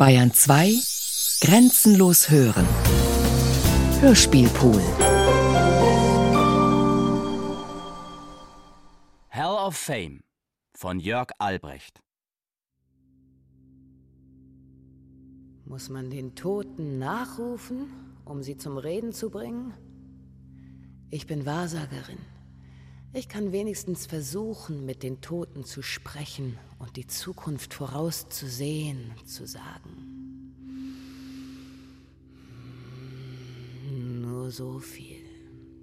Bayern 2 Grenzenlos hören. Hörspielpool. Hell of Fame von Jörg Albrecht. Muss man den Toten nachrufen, um sie zum Reden zu bringen? Ich bin Wahrsagerin. Ich kann wenigstens versuchen, mit den Toten zu sprechen und die Zukunft vorauszusehen, zu sagen. Nur so viel.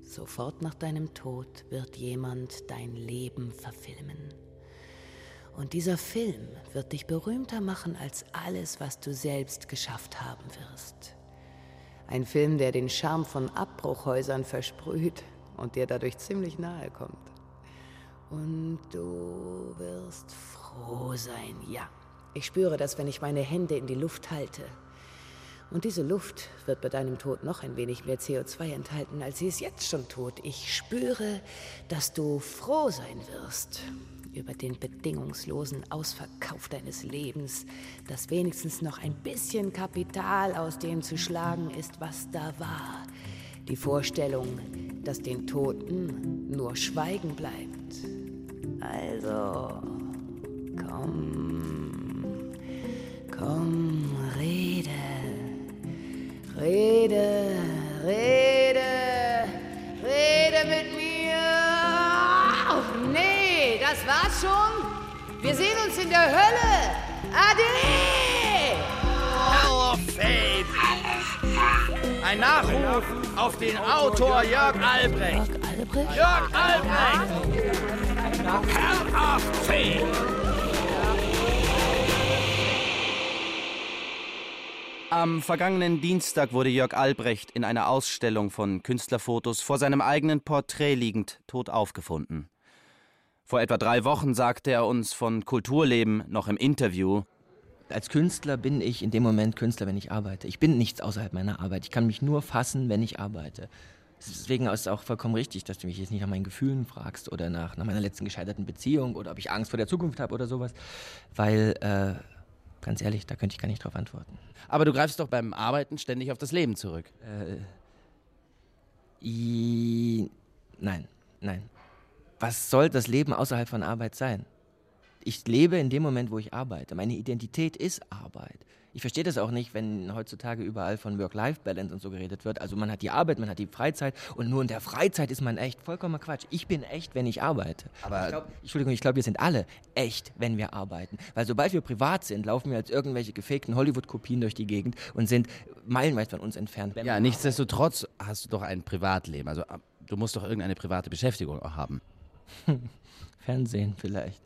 Sofort nach deinem Tod wird jemand dein Leben verfilmen. Und dieser Film wird dich berühmter machen als alles, was du selbst geschafft haben wirst. Ein Film, der den Charme von Abbruchhäusern versprüht und dir dadurch ziemlich nahe kommt. Und du wirst froh sein, ja. Ich spüre das, wenn ich meine Hände in die Luft halte. Und diese Luft wird bei deinem Tod noch ein wenig mehr CO2 enthalten, als sie es jetzt schon tut. Ich spüre, dass du froh sein wirst über den bedingungslosen Ausverkauf deines Lebens, dass wenigstens noch ein bisschen Kapital aus dem zu schlagen ist, was da war. Die Vorstellung, dass den Toten nur Schweigen bleibt. Also, komm, komm, rede, rede, rede, rede mit mir. Nee, das war's schon. Wir sehen uns in der Hölle. Ade! Ein Nachruf auf den Autor Jörg Albrecht. Jörg Albrecht? Jörg Albrecht. Hall of Fame. Am vergangenen Dienstag wurde Jörg Albrecht in einer Ausstellung von Künstlerfotos vor seinem eigenen Porträt liegend tot aufgefunden. Vor etwa drei Wochen sagte er uns von Kulturleben noch im Interview, Als Künstler bin ich in dem Moment Künstler, wenn ich arbeite. Ich bin nichts außerhalb meiner Arbeit. Ich kann mich nur fassen, wenn ich arbeite. Deswegen ist es auch vollkommen richtig, dass du mich jetzt nicht nach meinen Gefühlen fragst oder nach, nach meiner letzten gescheiterten Beziehung oder ob ich Angst vor der Zukunft habe oder sowas. Weil, äh, ganz ehrlich, da könnte ich gar nicht drauf antworten. Aber du greifst doch beim Arbeiten ständig auf das Leben zurück. I nein, nein. Was soll das Leben außerhalb von Arbeit sein? Ich lebe in dem Moment, wo ich arbeite. Meine Identität ist Arbeit. Ich verstehe das auch nicht, wenn heutzutage überall von Work-Life-Balance und so geredet wird. Also man hat die Arbeit, man hat die Freizeit und nur in der Freizeit ist man echt. Vollkommener Quatsch. Ich bin echt, wenn ich arbeite. Aber- ich glaub, Entschuldigung, ich glaube, wir sind alle echt, wenn wir arbeiten. Weil sobald wir privat sind, laufen wir als irgendwelche gefakten Hollywood-Kopien durch die Gegend und sind meilenweit von uns entfernt. Ja, nichtsdestotrotz hast du doch ein Privatleben. Also äh, du musst doch irgendeine private Beschäftigung auch haben. Fernsehen vielleicht.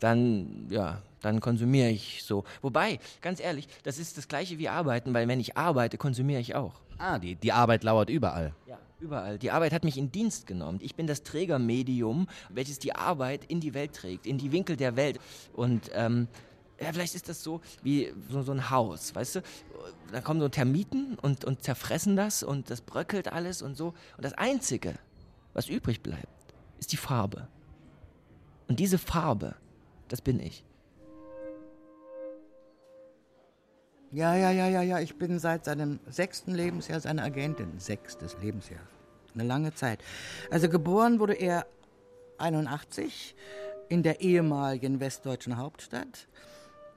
Dann, ja, dann konsumiere ich so. Wobei, ganz ehrlich, das ist das gleiche wie arbeiten, weil wenn ich arbeite, konsumiere ich auch. Ah, die, die Arbeit lauert überall. Ja, überall. Die Arbeit hat mich in Dienst genommen. Ich bin das Trägermedium, welches die Arbeit in die Welt trägt, in die Winkel der Welt. Und ähm, ja, vielleicht ist das so wie so, so ein Haus, weißt du? Da kommen so Termiten und, und zerfressen das und das bröckelt alles und so. Und das Einzige, was übrig bleibt, ist die Farbe. Und diese Farbe, das bin ich. Ja, ja, ja, ja, ja. Ich bin seit seinem sechsten Lebensjahr seine Agentin. Sechstes Lebensjahr. Eine lange Zeit. Also geboren wurde er 81 in der ehemaligen westdeutschen Hauptstadt,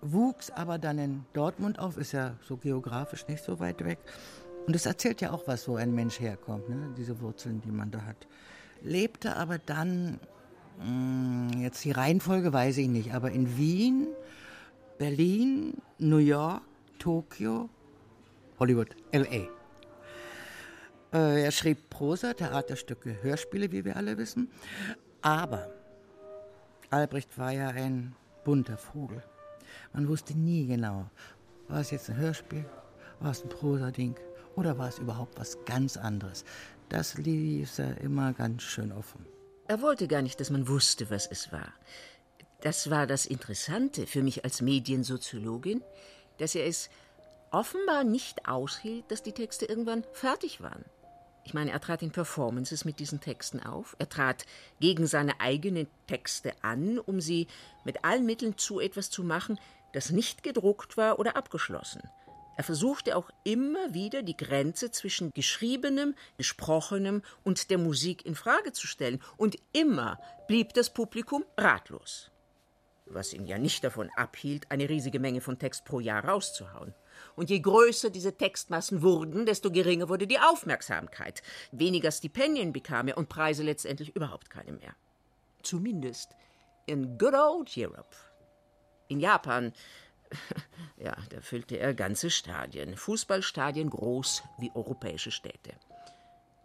wuchs aber dann in Dortmund auf, ist ja so geografisch nicht so weit weg. Und es erzählt ja auch was, wo ein Mensch herkommt, ne? diese Wurzeln, die man da hat. Lebte aber dann, jetzt die Reihenfolge weiß ich nicht, aber in Wien, Berlin, New York, Tokio, Hollywood, L.A. Äh, er schrieb Prosa, Theaterstücke, Hörspiele, wie wir alle wissen. Aber Albrecht war ja ein bunter Vogel. Man wusste nie genau, war es jetzt ein Hörspiel, war es ein Prosa-Ding oder war es überhaupt was ganz anderes. Das ließ er immer ganz schön offen. Er wollte gar nicht, dass man wusste, was es war. Das war das Interessante für mich als Mediensoziologin, dass er es offenbar nicht aushielt, dass die Texte irgendwann fertig waren. Ich meine, er trat in Performances mit diesen Texten auf. Er trat gegen seine eigenen Texte an, um sie mit allen Mitteln zu etwas zu machen, das nicht gedruckt war oder abgeschlossen. Er versuchte auch immer wieder die Grenze zwischen geschriebenem, gesprochenem und der Musik in Frage zu stellen, und immer blieb das Publikum ratlos. Was ihn ja nicht davon abhielt, eine riesige Menge von Text pro Jahr rauszuhauen. Und je größer diese Textmassen wurden, desto geringer wurde die Aufmerksamkeit. Weniger Stipendien bekam er und Preise letztendlich überhaupt keine mehr. Zumindest in good old Europe. In Japan, ja, da füllte er ganze Stadien, Fußballstadien groß wie europäische Städte.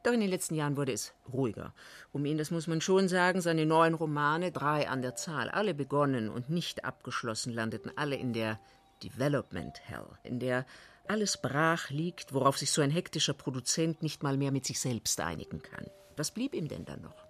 Doch in den letzten Jahren wurde es ruhiger. Um ihn, das muss man schon sagen, seine neuen Romane, drei an der Zahl, alle begonnen und nicht abgeschlossen, landeten alle in der Development Hell, in der alles brach liegt, worauf sich so ein hektischer Produzent nicht mal mehr mit sich selbst einigen kann. Was blieb ihm denn dann noch?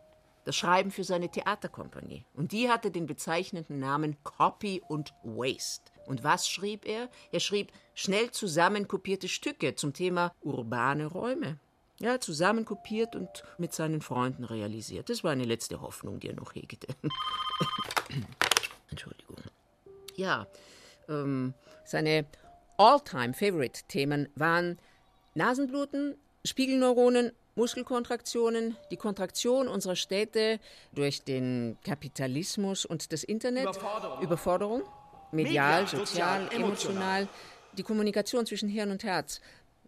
Das Schreiben für seine Theaterkompanie. Und die hatte den bezeichnenden Namen Copy und Waste. Und was schrieb er? Er schrieb schnell zusammenkopierte Stücke zum Thema urbane Räume. Ja, zusammenkopiert und mit seinen Freunden realisiert. Das war eine letzte Hoffnung, die er noch hegte. Entschuldigung. Ja, ähm, seine All-Time-Favorite-Themen waren Nasenbluten, Spiegelneuronen, Muskelkontraktionen, die Kontraktion unserer Städte durch den Kapitalismus und das Internet, Überforderung, Überforderung. Medial, Media, sozial, sozial emotional, die Kommunikation zwischen Hirn und Herz,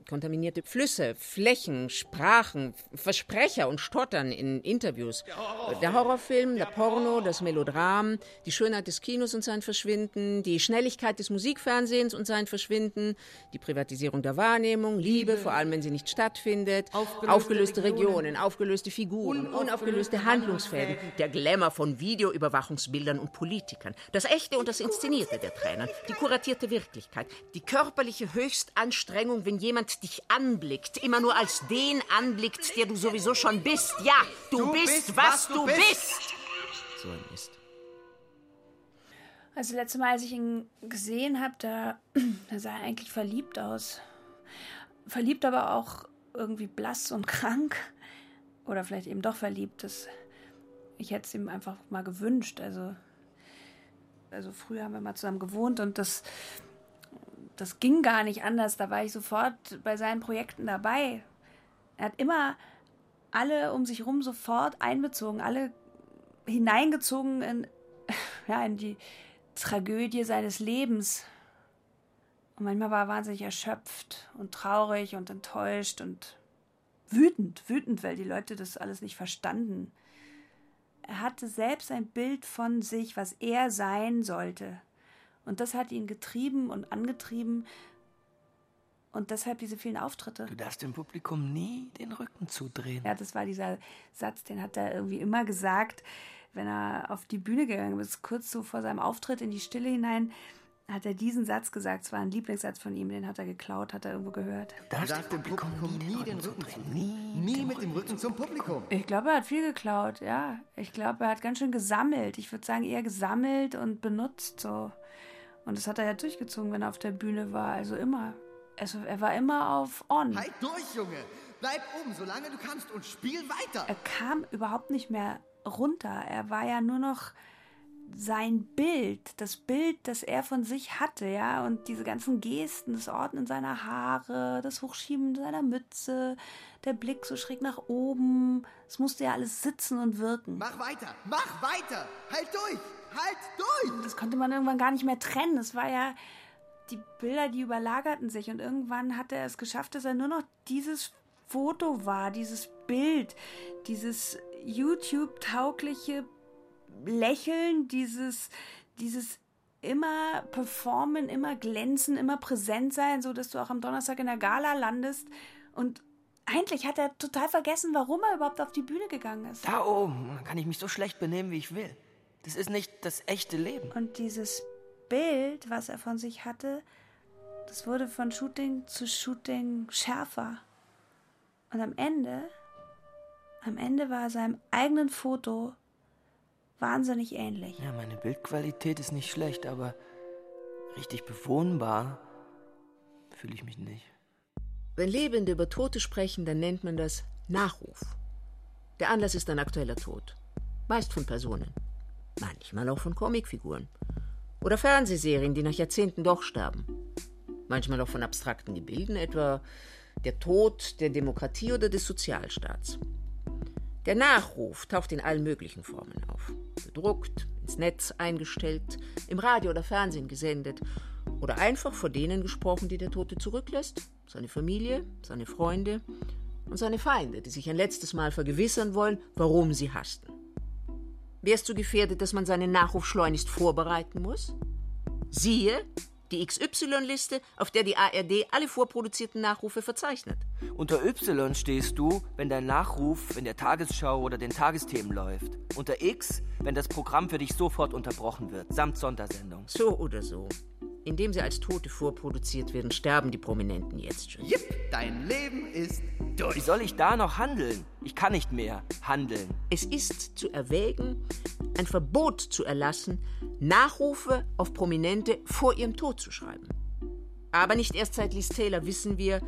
kontaminierte Flüsse, Flächen, Sprachen, Versprecher und Stottern in Interviews. Der Horrorfilm, der, Porno, das Melodram, die Schönheit des Kinos und sein Verschwinden, die Schnelligkeit des Musikfernsehens und sein Verschwinden, die Privatisierung der Wahrnehmung, Liebe, vor allem wenn sie nicht stattfindet, aufgelöste, aufgelöste Regionen, Regionen, aufgelöste Figuren, unaufgelöste Handlungsfäden, der Glamour von Videoüberwachungsbildern und Politikern, das Echte und das Inszenierte der Tränen, die kuratierte Wirklichkeit, die körperliche Höchstanstrengung, wenn jemand dich anblickt, immer nur als den anblickt, der du sowieso schon bist. Ja, du, du bist, bist, was, du bist. bist. So ein Mist. Also letztes Mal, als ich ihn gesehen habe, da, da sah er eigentlich verliebt aus. Verliebt, aber auch irgendwie blass und krank. Oder vielleicht eben doch verliebt. Das, ich hätte es ihm einfach mal gewünscht. Also, also früher haben wir mal zusammen gewohnt und das das ging gar nicht anders. Da war ich sofort bei seinen Projekten dabei. Er hat immer alle um sich herum sofort einbezogen, alle hineingezogen in, ja, in die Tragödie seines Lebens. Und manchmal war er wahnsinnig erschöpft und traurig und enttäuscht und wütend, wütend, weil die Leute das alles nicht verstanden. Er hatte selbst ein Bild von sich, was er sein sollte. Und das hat ihn getrieben und angetrieben. Und deshalb diese vielen Auftritte. Du darfst dem Publikum nie den Rücken zudrehen. Ja, das war dieser Satz, den hat er irgendwie immer gesagt, wenn er auf die Bühne gegangen ist, kurz so vor seinem Auftritt in die Stille hinein hat er diesen Satz gesagt. Es war ein Lieblingssatz von ihm, den hat er geklaut, hat er irgendwo gehört. Du darfst dem Publikum nie den Rücken zudrehen. Nie, nie mit dem Rücken zum Publikum. Ich glaube, er hat viel geklaut, ja. Ich glaube, er hat ganz schön gesammelt. Ich würde sagen, eher gesammelt und benutzt so. Und das hat er ja durchgezogen, wenn er auf der Bühne war. Also immer. Also er war immer auf On. Halt durch, Junge! Bleib oben, solange du kannst und spiel weiter! Er kam überhaupt nicht mehr runter. Er war ja nur noch sein Bild, das Bild, das er von sich hatte, ja, und diese ganzen Gesten, das Ordnen seiner Haare, das Hochschieben seiner Mütze, der Blick so schräg nach oben, es musste ja alles sitzen und wirken. Mach weiter, mach weiter, halt durch! Halt durch! Das konnte man irgendwann gar nicht mehr trennen. Es war ja, die Bilder, die überlagerten sich. Und irgendwann hat er es geschafft, dass er nur noch dieses Foto war, dieses Bild, dieses YouTube-taugliche Lächeln, dieses, dieses immer performen, immer glänzen, immer präsent sein, so dass du auch am Donnerstag in der Gala landest. Und eigentlich hat er total vergessen, warum er überhaupt auf die Bühne gegangen ist. Da oben kann ich mich so schlecht benehmen, wie ich will. Das ist nicht das echte Leben. Und dieses Bild, was er von sich hatte, das wurde von Shooting zu Shooting schärfer. Und am Ende, am Ende war seinem eigenen Foto wahnsinnig ähnlich. Ja, meine Bildqualität ist nicht schlecht, aber richtig bewohnbar fühle ich mich nicht. Wenn Lebende über Tote sprechen, dann nennt man das Nachruf. Der Anlass ist ein aktueller Tod, meist von Personen manchmal auch von Comicfiguren. Oder Fernsehserien, die nach Jahrzehnten doch sterben. Manchmal auch von abstrakten Gebilden, etwa der Tod der Demokratie oder des Sozialstaats. Der Nachruf taucht in allen möglichen Formen auf. Gedruckt, ins Netz eingestellt, im Radio oder Fernsehen gesendet oder einfach vor denen gesprochen, die der Tote zurücklässt, seine Familie, seine Freunde und seine Feinde, die sich ein letztes Mal vergewissern wollen, warum sie hassten. Wärst du gefährdet, dass man seinen Nachruf schleunigst vorbereiten muss? Siehe die XY-Liste, auf der die ARD alle vorproduzierten Nachrufe verzeichnet. Unter Y stehst du, wenn dein Nachruf in der Tagesschau oder den Tagesthemen läuft. Unter X, wenn das Programm für dich sofort unterbrochen wird, samt Sondersendung. So oder so. Indem sie als Tote vorproduziert werden, sterben die Prominenten jetzt schon. Jipp, dein Leben ist durch. Wie soll ich da noch handeln? Ich kann nicht mehr handeln. Es ist zu erwägen, ein Verbot zu erlassen, Nachrufe auf Prominente vor ihrem Tod zu schreiben. Aber nicht erst seit Liz Taylor wissen wir,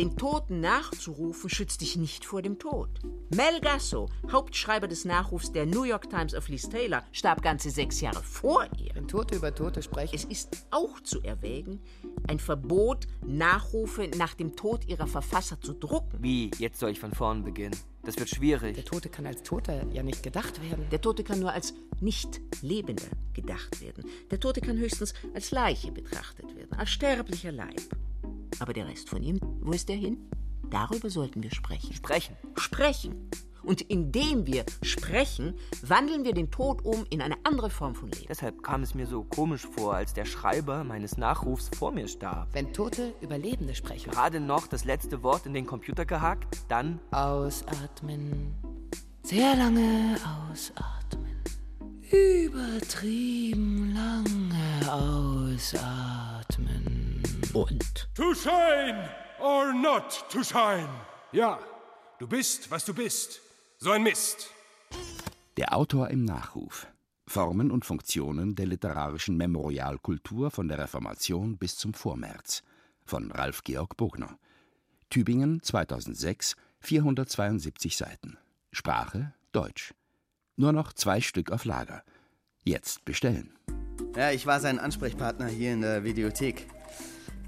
den Toten nachzurufen schützt dich nicht vor dem Tod. Mel Gasso, Hauptschreiber des Nachrufs der New York Times of Liz Taylor, starb ganze sechs Jahre vor ihr. Wenn Tote über Tote sprechen. Es ist auch zu erwägen, ein Verbot, Nachrufe nach dem Tod ihrer Verfasser zu drucken. Wie? Jetzt soll ich von vorn beginnen. Das wird schwierig. Der Tote kann als Toter ja nicht gedacht werden. Der Tote kann nur als Nicht-Lebender gedacht werden. Der Tote kann höchstens als Leiche betrachtet werden, als sterblicher Leib. Aber der Rest von ihm, wo ist der hin? Darüber sollten wir sprechen. Sprechen. Sprechen. Und indem wir sprechen, wandeln wir den Tod um in eine andere Form von Leben. Deshalb kam es mir so komisch vor, als der Schreiber meines Nachrufs vor mir starb. Wenn Tote Überlebende sprechen. Gerade noch das letzte Wort in den Computer gehackt, dann Ausatmen. Sehr lange ausatmen. Übertrieben lange ausatmen. Und? To shine or not to shine. Ja, du bist, was du bist. So ein Mist. Der Autor im Nachruf. Formen und Funktionen der literarischen Memorialkultur von der Reformation bis zum Vormärz. Von Ralf Georg Bogner. Tübingen 2006, 472 Seiten. Sprache Deutsch. Nur noch zwei Stück auf Lager. Jetzt bestellen. Ja, ich war sein Ansprechpartner hier in der Videothek.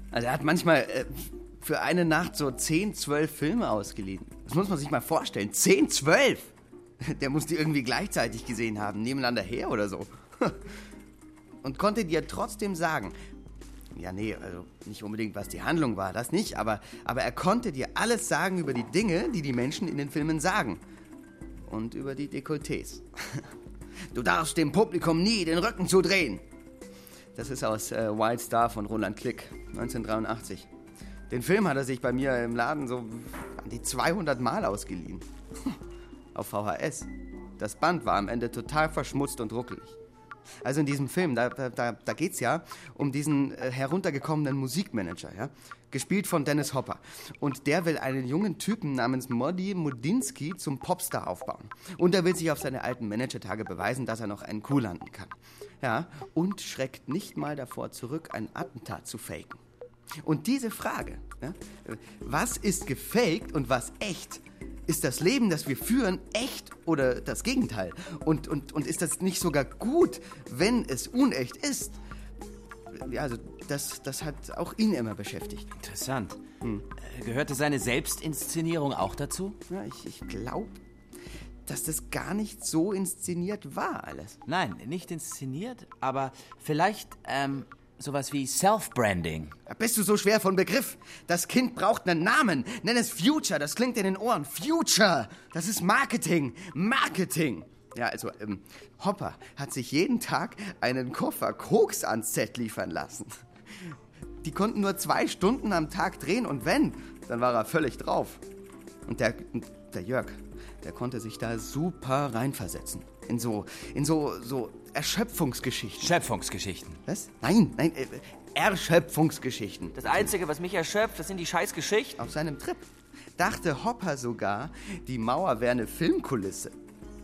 Also er hat manchmal äh, für eine Nacht so 10, 12 Filme ausgeliehen. Das muss man sich mal vorstellen. 10, 12! Der muss die irgendwie gleichzeitig gesehen haben, nebeneinander her oder so. Und konnte dir trotzdem sagen, ja, nee, also nicht unbedingt, was die Handlung war, das nicht, aber, aber er konnte dir alles sagen über die Dinge, die die Menschen in den Filmen sagen. Und über die Dekolletés. Du darfst dem Publikum nie den Rücken zudrehen. Das ist aus äh, Wild Star von Roland Klick, 1983. Den Film hat er sich bei mir im Laden so an die 200 Mal ausgeliehen. Auf VHS. Das Band war am Ende total verschmutzt und ruckelig. Also in diesem Film, da, da, da, da geht es ja um diesen äh, heruntergekommenen Musikmanager, ja? gespielt von Dennis Hopper. Und der will einen jungen Typen namens Modi Mudinski zum Popstar aufbauen. Und er will sich auf seine alten Managertage beweisen, dass er noch einen Kuh landen kann. Ja, und schreckt nicht mal davor zurück, ein Attentat zu faken. Und diese Frage, ja, was ist gefaked und was echt, ist das Leben, das wir führen, echt oder das Gegenteil? Und, und, und ist das nicht sogar gut, wenn es unecht ist? Ja, also das, das hat auch ihn immer beschäftigt. Interessant. Hm. Gehörte seine Selbstinszenierung auch dazu? Ja, ich, ich glaube, dass das gar nicht so inszeniert war alles. Nein, nicht inszeniert, aber vielleicht ähm, sowas wie Self-Branding. Bist du so schwer von Begriff? Das Kind braucht einen Namen. Nenn es Future, das klingt in den Ohren. Future, das ist Marketing. Marketing. Ja, also, ähm, Hopper hat sich jeden Tag einen Koffer Koks ans Set liefern lassen. Die konnten nur zwei Stunden am Tag drehen und wenn, dann war er völlig drauf. Und der, der Jörg, der konnte sich da super reinversetzen. In so, in so, so Erschöpfungsgeschichten. Schöpfungsgeschichten. Was? Nein, nein, äh, Erschöpfungsgeschichten. Das Einzige, was mich erschöpft, das sind die scheiß Geschichten. Auf seinem Trip dachte Hopper sogar, die Mauer wäre eine Filmkulisse.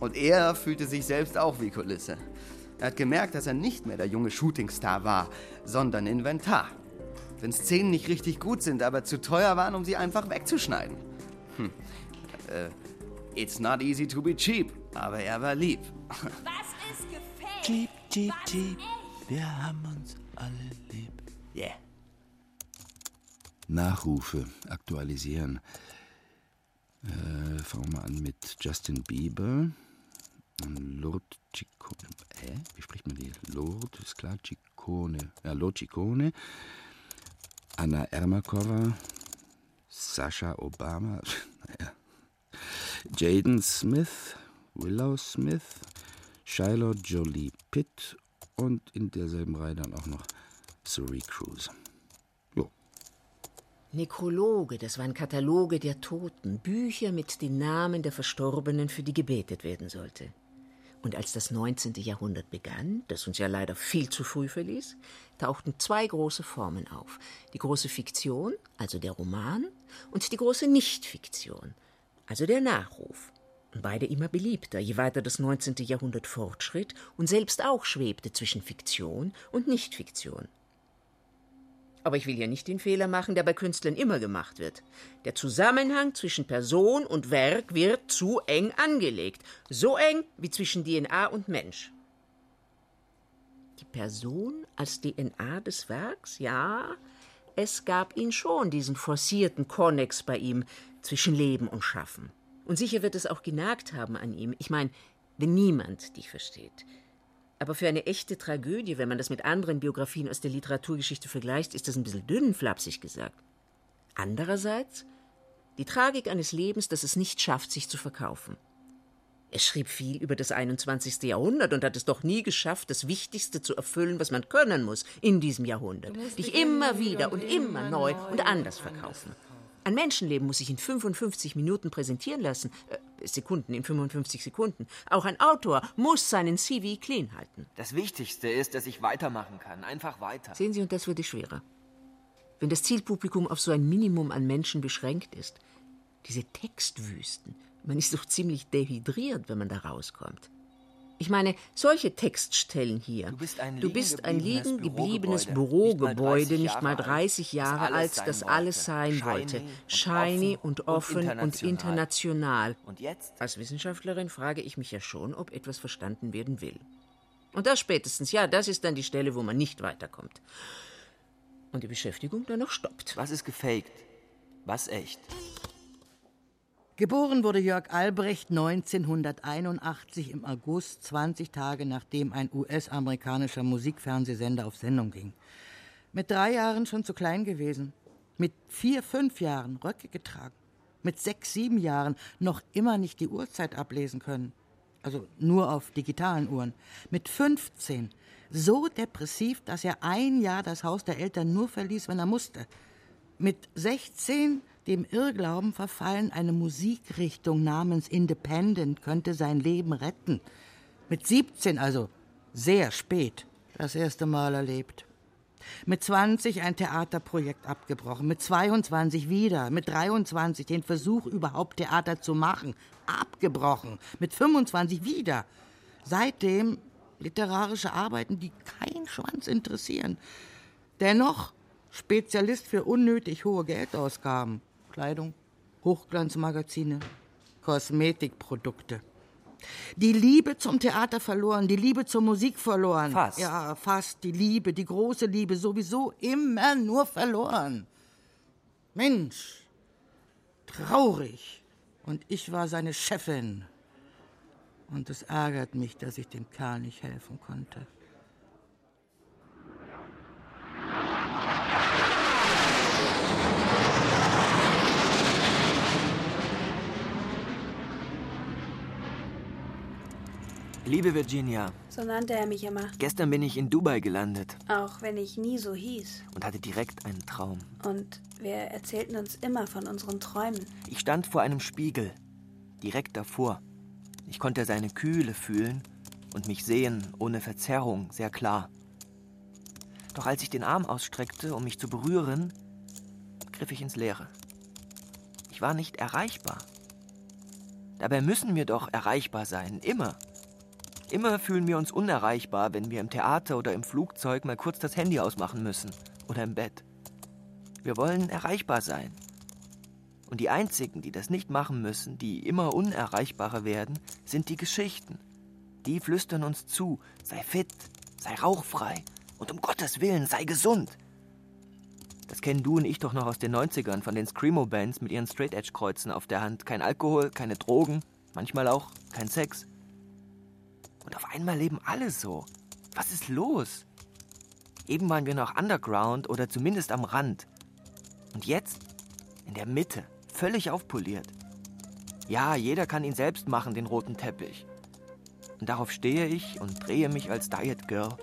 Und er fühlte sich selbst auch wie Kulisse. Er hat gemerkt, dass er nicht mehr der junge Shootingstar war, sondern Inventar. Wenn Szenen nicht richtig gut sind, aber zu teuer waren, um sie einfach wegzuschneiden. Hm. Äh, it's not easy to be cheap, aber er war lieb. Was ist gefaked? Cheap, cheap, cheap. Wir haben uns alle lieb. Yeah. Nachrufe aktualisieren. Äh, fangen wir an mit Justin Bieber. Lourdes Ciccone. Hä? Wie spricht man die? Lourdes, ist klar, Ciccone. Ja, Lourdes Ciccone. Anna Ermakova. Sascha Obama. Jaden Smith. Willow Smith. Shiloh Jolie Pitt. Und in derselben Reihe dann auch noch Suri Cruz. Nekrologe, das waren Kataloge der Toten, Bücher mit den Namen der Verstorbenen, für die gebetet werden sollte. Und als das 19. Jahrhundert begann, das uns ja leider viel zu früh verließ, tauchten zwei große Formen auf. Die große Fiktion, also der Roman, und die große Nichtfiktion, also der Nachruf. Beide immer beliebter, je weiter das 19. Jahrhundert fortschritt und selbst auch schwebte zwischen Fiktion und Nichtfiktion. Aber ich will ja nicht den Fehler machen, der bei Künstlern immer gemacht wird. Der Zusammenhang zwischen Person und Werk wird zu eng angelegt. So eng wie zwischen DNA und Mensch. Die Person als DNA des Werks? Ja, es gab ihn schon, diesen forcierten Konnex bei ihm zwischen Leben und Schaffen. Und sicher wird es auch genagt haben an ihm. Ich meine, wenn niemand dich versteht, aber für eine echte Tragödie, wenn man das mit anderen Biografien aus der Literaturgeschichte vergleicht, ist das ein bisschen dünn, flapsig gesagt. Andererseits die Tragik eines Lebens, das es nicht schafft, sich zu verkaufen. Er schrieb viel über das 21. Jahrhundert und hat es doch nie geschafft, das Wichtigste zu erfüllen, was man können muss in diesem Jahrhundert. Dich immer wieder und immer neu und anders verkaufen. Ein Menschenleben muss sich in 55 Minuten präsentieren lassen. Äh, Sekunden, in 55 Sekunden. Auch ein Autor muss seinen CV clean halten. Das Wichtigste ist, dass ich weitermachen kann. Einfach weiter. Sehen Sie, und das wird schwerer. Wenn das Zielpublikum auf so ein Minimum an Menschen beschränkt ist. Diese Textwüsten. Man ist doch ziemlich dehydriert, wenn man da rauskommt. Ich meine, solche Textstellen hier. Du bist ein, du bist ein liegen gebliebenes Bürogebäude, nicht mal 30 Jahre alt, das alles sein wollte. Shiny und offen und international. Und jetzt? Als Wissenschaftlerin frage ich mich ja schon, ob etwas verstanden werden will. Und das spätestens, ja, das ist dann die Stelle, wo man nicht weiterkommt. Und die Beschäftigung dann noch stoppt. Was ist gefaked? Was echt? Geboren wurde Jörg Albrecht 1981 im August, 20 Tage nachdem ein US-amerikanischer Musikfernsehsender auf Sendung ging. Mit drei Jahren schon zu klein gewesen. Mit vier, fünf Jahren Röcke getragen. Mit sechs, sieben Jahren noch immer nicht die Uhrzeit ablesen können. Also nur auf digitalen Uhren. Mit 15 so depressiv, dass er ein Jahr das Haus der Eltern nur verließ, wenn er musste. Mit 16 dem Irrglauben verfallen, eine Musikrichtung namens Independent könnte sein Leben retten. Mit 17, also sehr spät, das erste Mal erlebt. Mit 20 ein Theaterprojekt abgebrochen, mit 22 wieder, mit 23 den Versuch überhaupt Theater zu machen, abgebrochen, mit 25 wieder. Seitdem literarische Arbeiten, die kein Schwanz interessieren. Dennoch Spezialist für unnötig hohe Geldausgaben. Kleidung, Hochglanzmagazine, Kosmetikprodukte. Die Liebe zum Theater verloren, die Liebe zur Musik verloren. Fast. Ja, fast. Die Liebe, die große Liebe sowieso immer nur verloren. Mensch, traurig. Und ich war seine Chefin. Und es ärgert mich, dass ich dem Kerl nicht helfen konnte. Liebe Virginia. So nannte er mich immer. Gestern bin ich in Dubai gelandet. Auch wenn ich nie so hieß. Und hatte direkt einen Traum. Und wir erzählten uns immer von unseren Träumen. Ich stand vor einem Spiegel. Direkt davor. Ich konnte seine Kühle fühlen und mich sehen, ohne Verzerrung, sehr klar. Doch als ich den Arm ausstreckte, um mich zu berühren, griff ich ins Leere. Ich war nicht erreichbar. Dabei müssen wir doch erreichbar sein, immer. Immer fühlen wir uns unerreichbar, wenn wir im Theater oder im Flugzeug mal kurz das Handy ausmachen müssen oder im Bett. Wir wollen erreichbar sein. Und die einzigen, die das nicht machen müssen, die immer unerreichbarer werden, sind die Geschichten. Die flüstern uns zu, sei fit, sei rauchfrei, Und um Gottes Willen, sei gesund. Das kennen du und ich doch noch aus den 90ern von den Screamo-Bands mit ihren Straight-Edge-Kreuzen auf der Hand. Kein Alkohol, keine Drogen, manchmal auch kein Sex. Und auf einmal leben alle so. Was ist los? Eben waren wir noch underground oder zumindest am Rand. Und jetzt in der Mitte, völlig aufpoliert. Ja, jeder kann ihn selbst machen, den roten Teppich. Und darauf stehe ich und drehe mich als Diet Girl.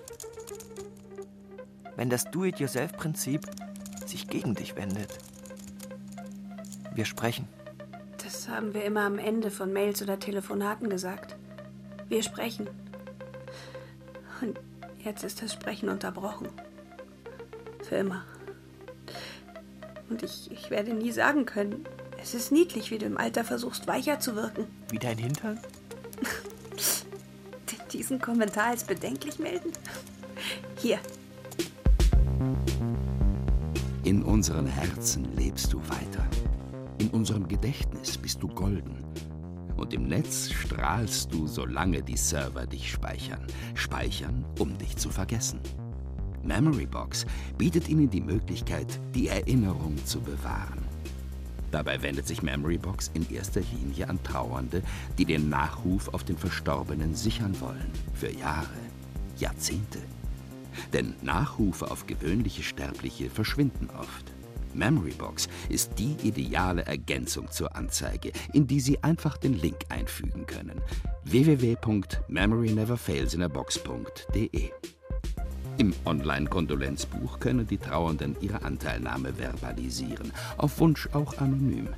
Wenn das Do-it-yourself-Prinzip sich gegen dich wendet. Wir sprechen. Das haben wir immer am Ende von Mails oder Telefonaten gesagt. Wir sprechen. Und jetzt ist das Sprechen unterbrochen. Für immer. Und ich, ich werde nie sagen können, es ist niedlich, wie du im Alter versuchst, weicher zu wirken. Wie dein Hintern? Diesen Kommentar als bedenklich melden? Hier. In unseren Herzen lebst du weiter. In unserem Gedächtnis bist du golden. Und im Netz strahlst du, solange die Server dich speichern. Speichern, um dich zu vergessen. Memorybox bietet Ihnen die Möglichkeit, die Erinnerung zu bewahren. Dabei wendet sich Memorybox in erster Linie an Trauernde, die den Nachruf auf den Verstorbenen sichern wollen. Für Jahre, Jahrzehnte. Denn Nachrufe auf gewöhnliche Sterbliche verschwinden oft. Memorybox ist die ideale Ergänzung zur Anzeige, in die Sie einfach den Link einfügen können. www.memoryneverfailsinabox.de Im Online-Kondolenzbuch können die Trauernden ihre Anteilnahme verbalisieren, auf Wunsch auch anonym.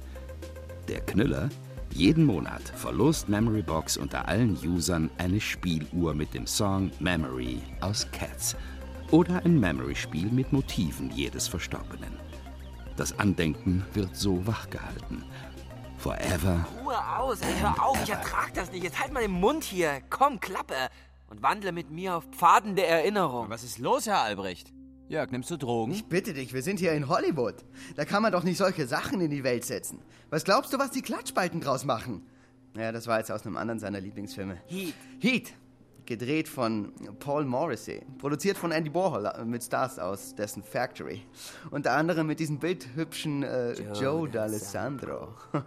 Der Knüller jeden Monat verlost Memorybox unter allen Usern eine Spieluhr mit dem Song Memory aus Cats oder ein Memory-Spiel mit Motiven jedes Verstorbenen. Das Andenken wird so wachgehalten. Forever. Ruhe aus, ey, hör auf, ich ertrag das nicht. Jetzt halt mal den Mund hier. Komm, Klappe. Und wandle mit mir auf Pfaden der Erinnerung. Was ist los, Herr Albrecht? Jörg, nimmst du Drogen? Ich bitte dich, wir sind hier in Hollywood. Da kann man doch nicht solche Sachen in die Welt setzen. Was glaubst du, was die Klatschbalten draus machen? Ja, das war jetzt aus einem anderen seiner Lieblingsfilme. Heat. Heat. Gedreht von Paul Morrissey. Produziert von Andy Warhol äh, mit Stars aus dessen Factory. Unter anderem mit diesem bildhübschen äh, Joe, Joe D'Alessandro.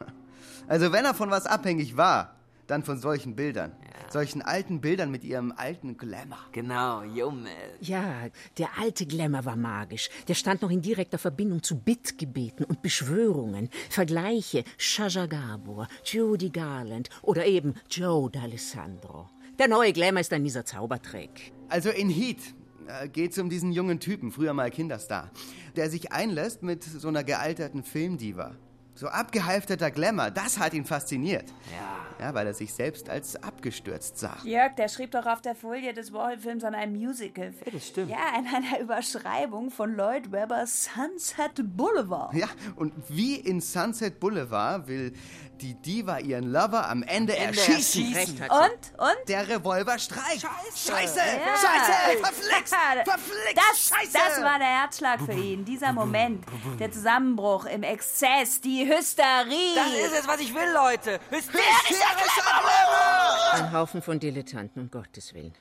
also wenn er von was abhängig war, dann von solchen Bildern. Ja. Solchen alten Bildern mit ihrem alten Glamour. Genau, Jummel. Ja, der alte Glamour war magisch. Der stand noch in direkter Verbindung zu Bittgebeten und Beschwörungen. Vergleiche Shaja Gabor, Judy Garland oder eben Joe D'Alessandro. Der neue Glamour ist ein mieser Zaubertrick. Also in Heat äh, geht es um diesen jungen Typen, früher mal Kinderstar, der sich einlässt mit so einer gealterten Filmdiva. So abgehalfterter Glamour, das hat ihn fasziniert. Ja. Ja, weil er sich selbst als abgestürzt sah. Jörg, der schrieb doch auf der Folie des Warhol-Films an einem Musical. Ja, das stimmt. Ja, in einer Überschreibung von Lloyd Webbers Sunset Boulevard. Ja, und wie in Sunset Boulevard will die Diva ihren Lover am Ende, Ende erschießen. erschießen. Und? Und? Der Revolver streicht. Scheiße. Scheiße! Ja. Scheiße! Verflixt! Verflixt! Das, Scheiße! das war der Herzschlag für ihn. Dieser Moment. Der Zusammenbruch im Exzess, die Hysterie. Das ist es, was ich will, Leute. Hysterischer Glamour! Ein Haufen von Dilettanten, um Gottes Willen.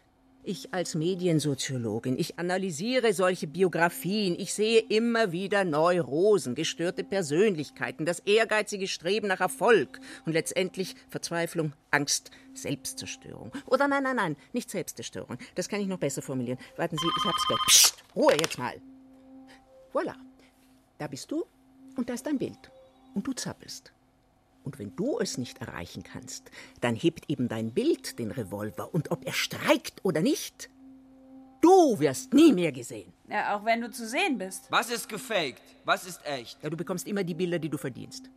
Ich als Mediensoziologin, ich analysiere solche Biografien, ich sehe immer wieder Neurosen, gestörte Persönlichkeiten, das ehrgeizige Streben nach Erfolg und letztendlich Verzweiflung, Angst, Selbstzerstörung. Oder nein, nein, nein, nicht Selbstzerstörung. Das kann ich noch besser formulieren. Warten Sie, ich hab's gleich. Psst, Ruhe jetzt mal. Voilà. Da bist du und da ist dein Bild. Und du zappelst. Und wenn du es nicht erreichen kannst, dann hebt eben dein Bild den Revolver. Und ob er streikt oder nicht, du wirst nie mehr gesehen. Ja, auch wenn du zu sehen bist. Was ist gefaked? Was ist echt? Ja, du bekommst immer die Bilder, die du verdienst.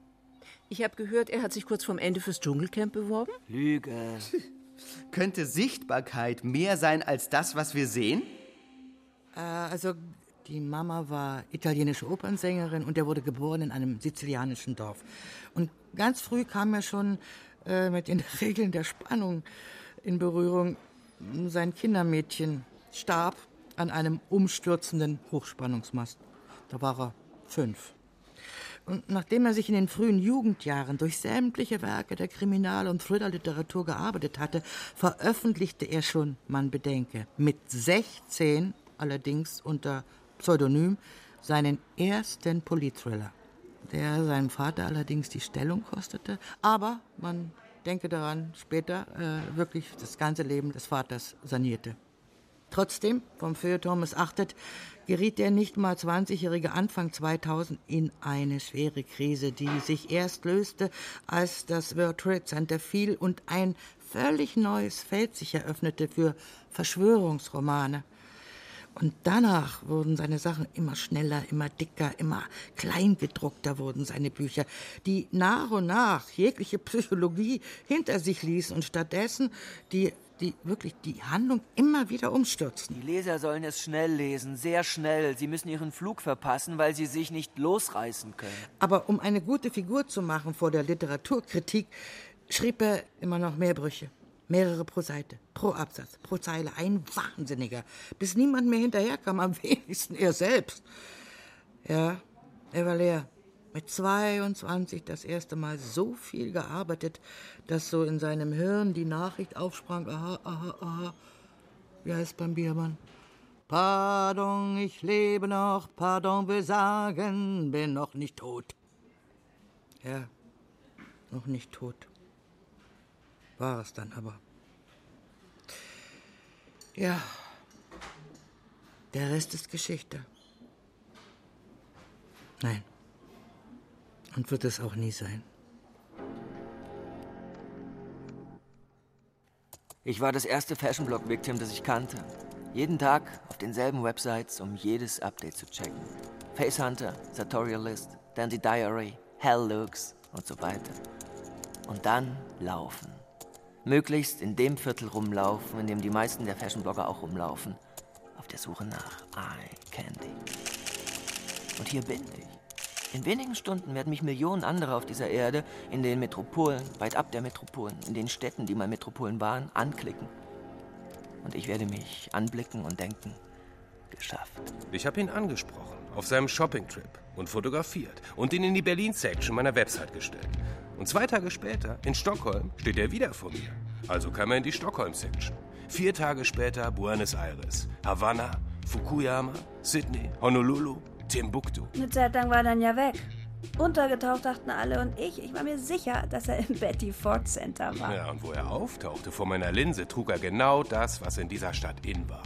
Ich habe gehört, er hat sich kurz vorm Ende fürs Dschungelcamp beworben. Lüge. Könnte Sichtbarkeit mehr sein als das, was wir sehen? Äh, also, die Mama war italienische Opernsängerin und er wurde geboren in einem sizilianischen Dorf. Und ganz früh kam er schon äh, mit den Regeln der Spannung in Berührung. Sein Kindermädchen starb an einem umstürzenden Hochspannungsmast. Da war er fünf. Und nachdem er sich in den frühen Jugendjahren durch sämtliche Werke der Kriminal- und Thrillerliteratur gearbeitet hatte, veröffentlichte er schon, man bedenke, mit 16 allerdings unter Pseudonym seinen ersten Politthriller, der seinem Vater allerdings die Stellung kostete, aber man denke daran, später äh, wirklich das ganze Leben des Vaters sanierte. Trotzdem, vom Feuilleton missachtet, geriet der nicht mal 20-jährige Anfang 2000 in eine schwere Krise, die sich erst löste, als das World Trade Center fiel und ein völlig neues Feld sich eröffnete für Verschwörungsromane. Und danach wurden seine Sachen immer schneller, immer dicker, immer kleingedruckter wurden seine Bücher, die nach und nach jegliche Psychologie hinter sich ließen und stattdessen die die wirklich die Handlung immer wieder umstürzen. Die Leser sollen es schnell lesen, sehr schnell. Sie müssen ihren Flug verpassen, weil sie sich nicht losreißen können. Aber um eine gute Figur zu machen vor der Literaturkritik, schrieb er immer noch mehr Brüche. Mehrere pro Seite, pro Absatz, pro Zeile. Ein Wahnsinniger. Bis niemand mehr hinterherkam, am wenigsten er selbst. Ja, er war leer. Mit 22 das erste Mal so viel gearbeitet, dass so in seinem Hirn die Nachricht aufsprang, aha, aha, aha. Wie heißt beim Biermann? Pardon, ich lebe noch, pardon, will sagen, bin noch nicht tot. Ja, noch nicht tot. War es dann aber. Ja, der Rest ist Geschichte. Nein. Und wird es auch nie sein. Ich war das erste Fashion-Blog-Victim, das ich kannte. Jeden Tag auf denselben Websites, um jedes Update zu checken. Facehunter, Sartorial List, Dandy Diary, Hell Looks und so weiter. Und dann laufen. Möglichst in dem Viertel rumlaufen, in dem die meisten der Fashion-Blogger auch rumlaufen. Auf der Suche nach Eye Candy. Und hier bin ich. In wenigen Stunden werden mich Millionen andere auf dieser Erde, in den Metropolen, weit ab der Metropolen, in den Städten, die mal Metropolen waren, anklicken. Und ich werde mich anblicken und denken, geschafft. Ich habe ihn angesprochen, auf seinem Shoppingtrip und fotografiert und ihn in die Berlin-Section meiner Website gestellt. Und zwei Tage später, in Stockholm, steht er wieder vor mir. Also kam er in die Stockholm-Section. Vier Tage später Buenos Aires, Havanna, Fukuyama, Sydney, Honolulu, Timbuktu. Eine Zeit lang war er dann ja weg. Untergetaucht dachten alle und ich, ich war mir sicher, dass er im Betty Ford Center war. Ja, und wo er auftauchte vor meiner Linse, trug er genau das, was in dieser Stadt in war.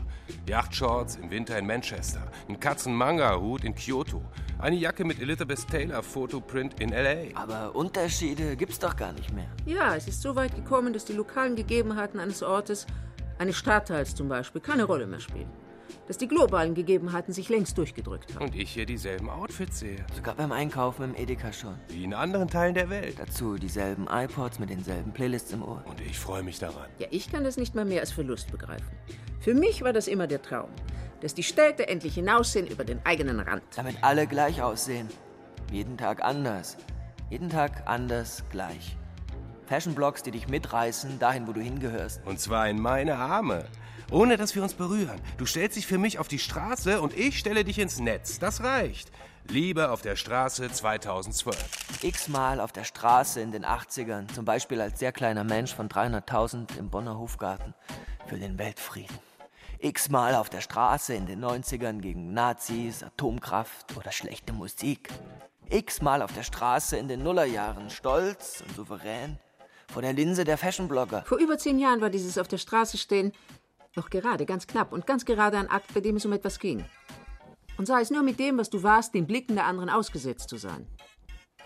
Yachtshorts im Winter in Manchester, ein Katzen-Manga-Hut in Kyoto, eine Jacke mit Elizabeth Taylor Fotoprint in L.A. Aber Unterschiede gibt's doch gar nicht mehr. Ja, es ist so weit gekommen, dass die lokalen Gegebenheiten eines Ortes, eines Stadtteils zum Beispiel, keine Rolle mehr spielen dass die globalen Gegebenheiten sich längst durchgedrückt haben. Und ich hier dieselben Outfits sehe. Sogar beim Einkaufen im Edeka schon. Wie in anderen Teilen der Welt. Dazu dieselben iPods mit denselben Playlists im Ohr. Und ich freue mich daran. Ja, ich kann das nicht mal mehr als Verlust begreifen. Für mich war das immer der Traum, dass die Städte endlich hinaussehen über den eigenen Rand. Damit alle gleich aussehen. Jeden Tag anders. Jeden Tag anders gleich. Fashion-Blogs, die dich mitreißen, dahin, wo du hingehörst. Und zwar in meine Arme ohne dass wir uns berühren. Du stellst dich für mich auf die Straße und ich stelle dich ins Netz. Das reicht. Liebe auf der Straße 2012. X-mal auf der Straße in den 80ern, zum Beispiel als sehr kleiner Mensch von 300.000 im Bonner Hofgarten für den Weltfrieden. X-mal auf der Straße in den 90ern gegen Nazis, Atomkraft oder schlechte Musik. X-mal auf der Straße in den Nullerjahren, stolz und souverän, vor der Linse der Fashionblogger. Vor über zehn Jahren war dieses auf der Straße stehen noch gerade, ganz knapp und ganz gerade ein Akt, bei dem es um etwas ging. Und sei es nur mit dem, was du warst, den Blicken der anderen ausgesetzt zu sein.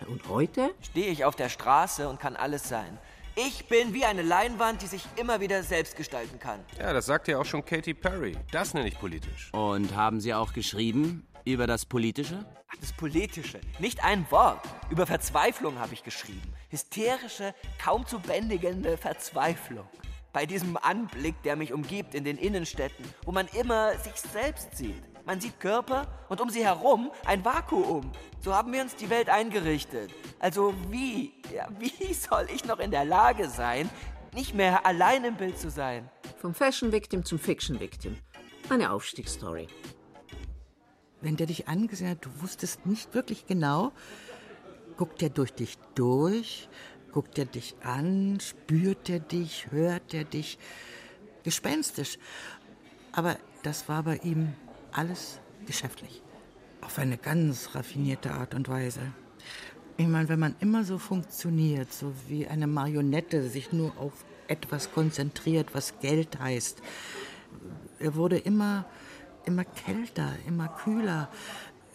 Und heute? Stehe ich auf der Straße und kann alles sein. Ich bin wie eine Leinwand, die sich immer wieder selbst gestalten kann. Ja, das sagt ja auch schon Katy Perry. Das nenne ich politisch. Und haben Sie auch geschrieben über das Politische? Ach, das Politische. Nicht ein Wort. Über Verzweiflung habe ich geschrieben. Hysterische, kaum zu bändigende Verzweiflung bei diesem Anblick, der mich umgibt in den Innenstädten, wo man immer sich selbst sieht. Man sieht Körper und um sie herum ein Vakuum. So haben wir uns die Welt eingerichtet. Also wie, ja, wie soll ich noch in der Lage sein, nicht mehr allein im Bild zu sein? Vom Fashion Victim zum Fiction Victim. Eine Aufstiegsstory. Wenn der dich angesehen hat, du wusstest nicht wirklich genau, guckt er durch dich durch, Guckt er dich an? Spürt er dich? Hört er dich? Gespenstisch. Aber das war bei ihm alles geschäftlich. Auf eine ganz raffinierte Art und Weise. Ich meine, wenn man immer so funktioniert, so wie eine Marionette, sich nur auf etwas konzentriert, was Geld heißt. Er wurde immer, immer kälter, immer kühler.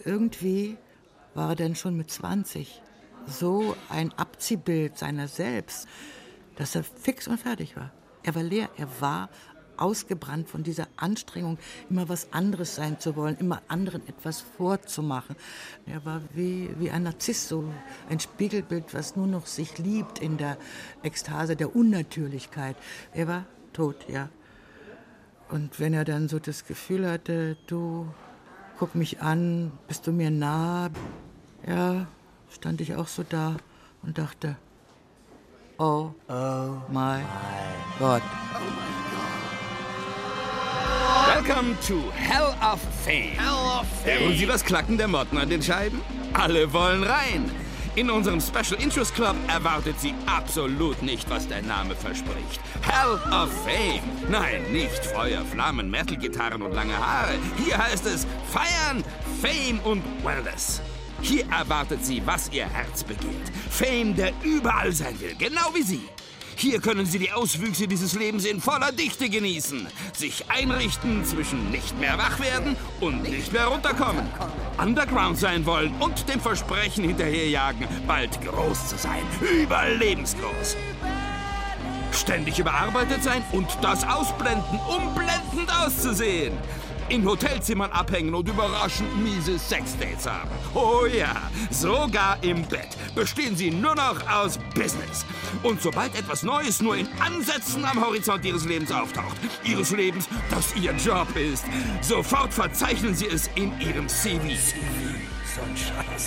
Irgendwie war er dann schon mit 20 so ein Abziehbild seiner selbst, dass er fix und fertig war. Er war leer, er war ausgebrannt von dieser Anstrengung, immer was anderes sein zu wollen, immer anderen etwas vorzumachen. Er war wie, wie ein Narziss, so ein Spiegelbild, was nur noch sich liebt in der Ekstase der Unnatürlichkeit. Er war tot, ja. Und wenn er dann so das Gefühl hatte, du guck mich an, bist du mir nah, ja, stand ich auch so da und dachte, oh, oh my God. Welcome to Hell of Fame. Hell of Fame. Hören Sie das Klacken der Motten an den Scheiben? Alle wollen rein. In unserem Special Interest Club erwartet sie absolut nicht, was der Name verspricht. Hell of Fame. Nein, nicht Feuer, Flammen, Metal-Gitarren und lange Haare. Hier heißt es Feiern, Fame und Wellness. Hier erwartet sie, was ihr Herz begehrt. Fame, der überall sein will, genau wie Sie. Hier können Sie die Auswüchse dieses Lebens in voller Dichte genießen. Sich einrichten zwischen nicht mehr wach werden und nicht mehr runterkommen. Underground sein wollen und dem Versprechen hinterherjagen, bald groß zu sein. Überlebensgroß. Ständig überarbeitet sein und das ausblenden, um blendend auszusehen. In Hotelzimmern abhängen und überraschend miese Sexdates haben. Oh ja, sogar im Bett bestehen sie nur noch aus Business. Und sobald etwas Neues nur in Ansätzen am Horizont ihres Lebens auftaucht, ihres Lebens, das ihr Job ist, sofort verzeichnen sie es in ihrem CV. So ein.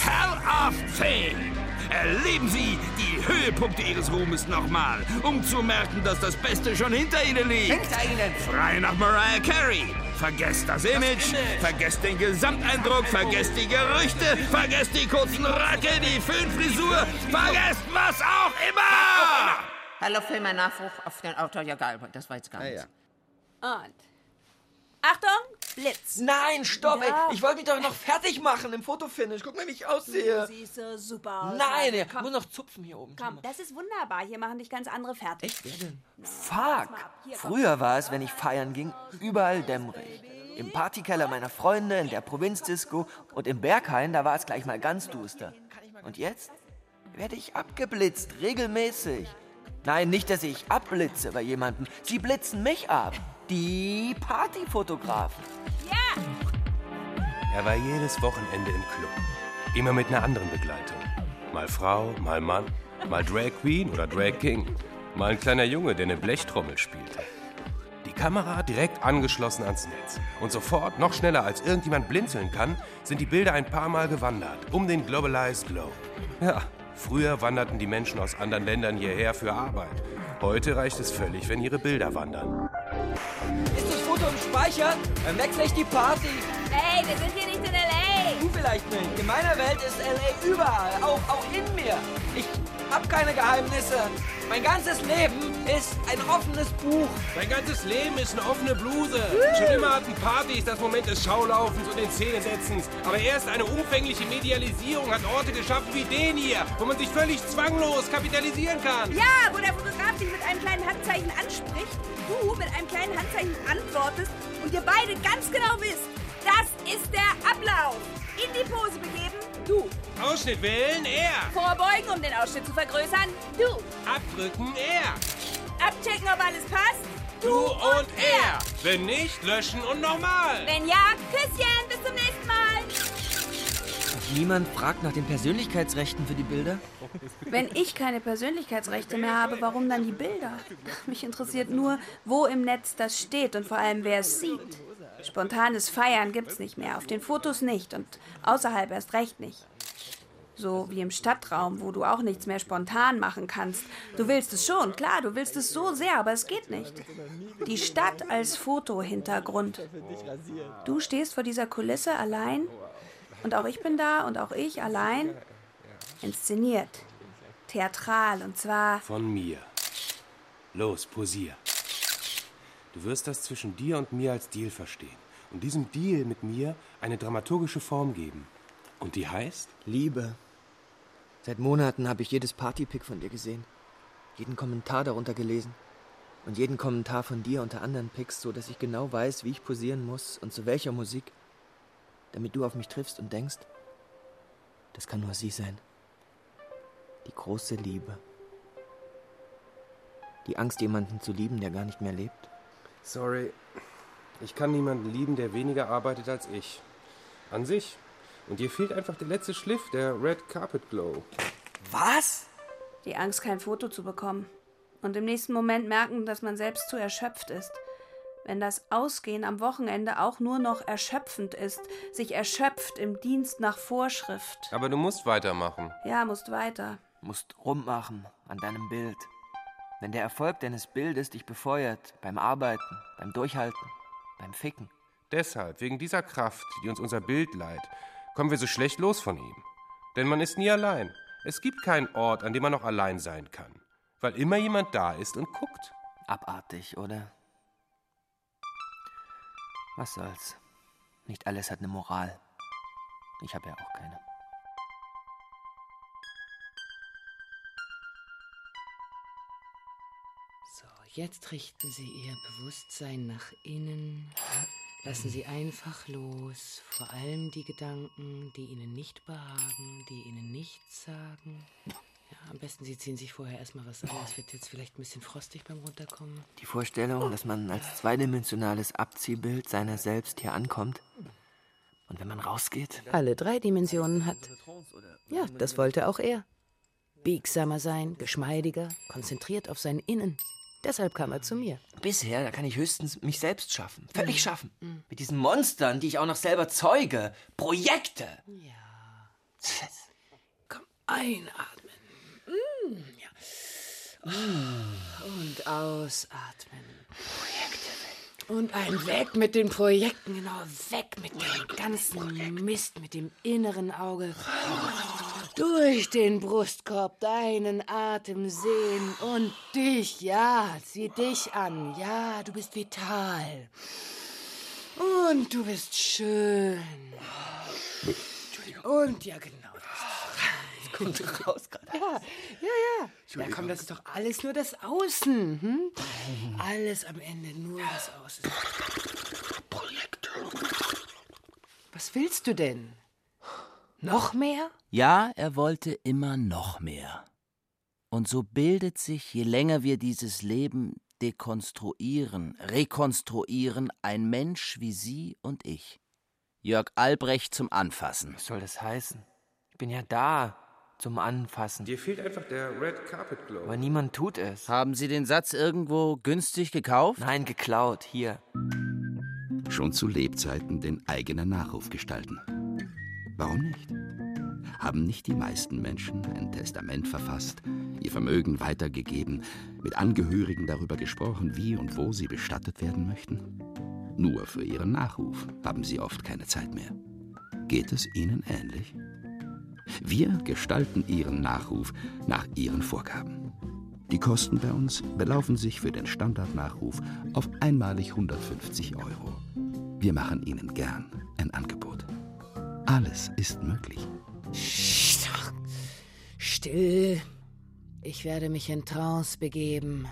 Hell of Fame! Erleben Sie die Höhepunkte Ihres Ruhmes nochmal, um zu merken, dass das Beste schon hinter Ihnen liegt. Hinter Ihnen. Frei nach Mariah Carey. Vergesst das Image, vergesst den Gesamteindruck, vergesst die Gerüchte, vergesst die kurzen Röcke, die Föhnfrisur, vergesst was auch immer! Hallo Film, ein Nachruf auf den Autor Jörg Albrecht. Das war jetzt gar nichts. Und. Achtung, Blitz. Nein, stopp, Ja. ey. Ich wollte mich doch noch fertig machen im Fotofinish. Guck mal, wie ich aussehe. Du siehst so super aus. Nein, ey. Komm. Muss noch zupfen hier oben. Komm, das ist wunderbar. Hier machen dich ganz andere fertig. Echt? Wer denn? Fuck. Früher war es, wenn ich feiern ging, überall dämmerig. Im Partykeller meiner Freunde, in der Provinzdisco und im Berghain, da war es gleich mal ganz duster. Und jetzt werde ich abgeblitzt, regelmäßig. Nein, nicht, dass ich abblitze bei jemandem. Sie blitzen mich ab. Die Partyfotografen. Er war jedes Wochenende im Club. Immer mit einer anderen Begleitung. Mal Frau, mal Mann, mal Drag Queen oder Drag King. Mal ein kleiner Junge, der eine Blechtrommel spielte. Die Kamera direkt angeschlossen ans Netz. Und sofort, noch schneller als irgendjemand blinzeln kann, sind die Bilder ein paar Mal gewandert. Um den Globalized Globe. Ja, früher wanderten die Menschen aus anderen Ländern hierher für Arbeit. Heute reicht es völlig, wenn ihre Bilder wandern. Ist das Foto im Speicher? Dann wechsle ich die Party. Hey, wir sind hier nicht in L.A. Du vielleicht nicht. In meiner Welt ist L.A. überall, auch, auch in mir. Ich hab keine Geheimnisse. Mein ganzes Leben ist ein offenes Buch. Mein ganzes Leben ist eine offene Bluse. Schon immer hatten Partys das Moment des Schaulaufens und den Szenesetzens. Aber erst eine umfängliche Medialisierung hat Orte geschaffen wie den hier, wo man sich völlig zwanglos kapitalisieren kann. Ja, wo der Fotograf dich mit einem kleinen Handzeichen anspricht, du mit einem kleinen Handzeichen antwortest und ihr beide ganz genau wisst, das ist der Ablauf. Pose begeben, du. Ausschnitt wählen, er. Vorbeugen, um den Ausschnitt zu vergrößern, du. Abdrücken, er. Abchecken, ob alles passt, Du und er. Wenn nicht, löschen und nochmal. Wenn ja, Küsschen, bis zum nächsten Mal. Niemand fragt nach den Persönlichkeitsrechten für die Bilder. Wenn ich keine Persönlichkeitsrechte mehr habe, warum dann die Bilder? Mich interessiert nur, wo im Netz das steht und vor allem, wer es sieht. Spontanes Feiern gibt's nicht mehr, auf den Fotos nicht und außerhalb erst recht nicht. So wie im Stadtraum, wo du auch nichts mehr spontan machen kannst. Du willst es schon, klar, du willst es so sehr, aber es geht nicht. Die Stadt als Fotohintergrund. Du stehst vor dieser Kulisse allein und auch ich bin da und auch ich allein. Inszeniert. Theatral und zwar Von mir. Los, posier. Du wirst das zwischen dir und mir als Deal verstehen. und diesem Deal mit mir eine dramaturgische Form geben. Und die heißt? Liebe. Seit Monaten habe ich jedes Partypick von dir gesehen. Jeden Kommentar darunter gelesen. Und jeden Kommentar von dir unter anderen Picks, so dass ich genau weiß, wie ich posieren muss und zu welcher Musik, damit du auf mich triffst und denkst, das kann nur sie sein. Die große Liebe. Die Angst, jemanden zu lieben, der gar nicht mehr lebt. Sorry, ich kann niemanden lieben, der weniger arbeitet als ich. An sich. Und dir fehlt einfach der letzte Schliff, der Red Carpet Glow. Was? Die Angst, kein Foto zu bekommen. Und im nächsten Moment merken, dass man selbst zu erschöpft ist. Wenn das Ausgehen am Wochenende auch nur noch erschöpfend ist, sich erschöpft im Dienst nach Vorschrift. Aber du musst weitermachen. Ja, musst weiter. Musst rummachen an deinem Bild. Wenn der Erfolg deines Bildes dich befeuert, beim Arbeiten, beim Durchhalten, beim Ficken. Deshalb, wegen dieser Kraft, die uns unser Bild leiht, kommen wir so schlecht los von ihm. Denn man ist nie allein. Es gibt keinen Ort, an dem man noch allein sein kann. Weil immer jemand da ist und guckt. Abartig, oder? Was soll's? Nicht alles hat eine Moral. Ich habe ja auch keine. Jetzt richten Sie Ihr Bewusstsein nach innen. Lassen Sie einfach los, vor allem die Gedanken, die Ihnen nicht behagen, die Ihnen nichts sagen. Ja, am besten Sie ziehen sich vorher erstmal was an. Es wird jetzt vielleicht ein bisschen frostig beim Runterkommen. Die Vorstellung, dass man als zweidimensionales Abziehbild seiner selbst hier ankommt und wenn man rausgeht. Alle drei Dimensionen hat. Ja, das wollte auch er. Biegsamer sein, geschmeidiger, konzentriert auf sein Innen. Deshalb kam er zu mir. Bisher, da kann ich höchstens mich selbst schaffen. Völlig schaffen. Mit diesen Monstern, die ich auch noch selber zeuge. Projekte. Ja. Komm, einatmen. Mm, ja. Und ausatmen. Und ein Weg mit den Projekten, genau, weg mit dem ganzen Mist, mit dem inneren Auge. Durch den Brustkorb deinen Atem sehen und dich, ja, sieh dich an. Ja, du bist vital. Und du bist schön. Und ja, genau. Kommt raus gerade. Ja, ja, ja. Ja, komm, das ist doch alles nur das Außen. Hm? Alles am Ende nur das Außen. Was willst du denn? Noch mehr? Ja, er wollte immer noch mehr. Und so bildet sich, je länger wir dieses Leben dekonstruieren, rekonstruieren, ein Mensch wie Sie und ich. Jörg Albrecht zum Anfassen. Was soll das heißen? Ich bin ja da zum Anfassen. Dir fehlt einfach der Red Carpet Glow. Aber niemand tut es. Haben Sie den Satz irgendwo günstig gekauft? Nein, geklaut. Hier. Schon zu Lebzeiten den eigenen Nachruf gestalten. Warum nicht? Haben nicht die meisten Menschen ein Testament verfasst, ihr Vermögen weitergegeben, mit Angehörigen darüber gesprochen, wie und wo sie bestattet werden möchten? Nur für ihren Nachruf haben sie oft keine Zeit mehr. Geht es ihnen ähnlich? Wir gestalten ihren Nachruf nach ihren Vorgaben. Die Kosten bei uns belaufen sich für den Standardnachruf auf einmalig 150 Euro. Wir machen Ihnen gern ein Angebot. Alles ist möglich. Still. Ich werde mich in Trance begeben.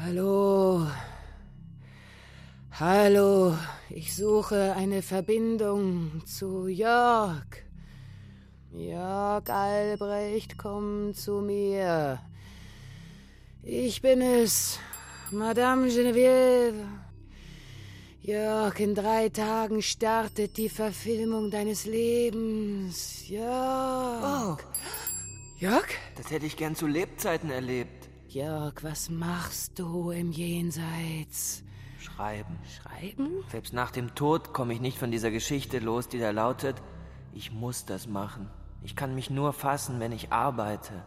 Hallo. Hallo. Ich suche eine Verbindung zu Jörg. Jörg Albrecht, komm zu mir. Ich bin es, Madame Geneviève. Jörg, in drei Tagen startet die Verfilmung deines Lebens. Jörg. Oh. Jörg? Das hätte ich gern zu Lebzeiten erlebt. Jörg, was machst du im Jenseits? Schreiben. Schreiben? Selbst nach dem Tod komme ich nicht von dieser Geschichte los, die da lautet, ich muss das machen. Ich kann mich nur fassen, wenn ich arbeite.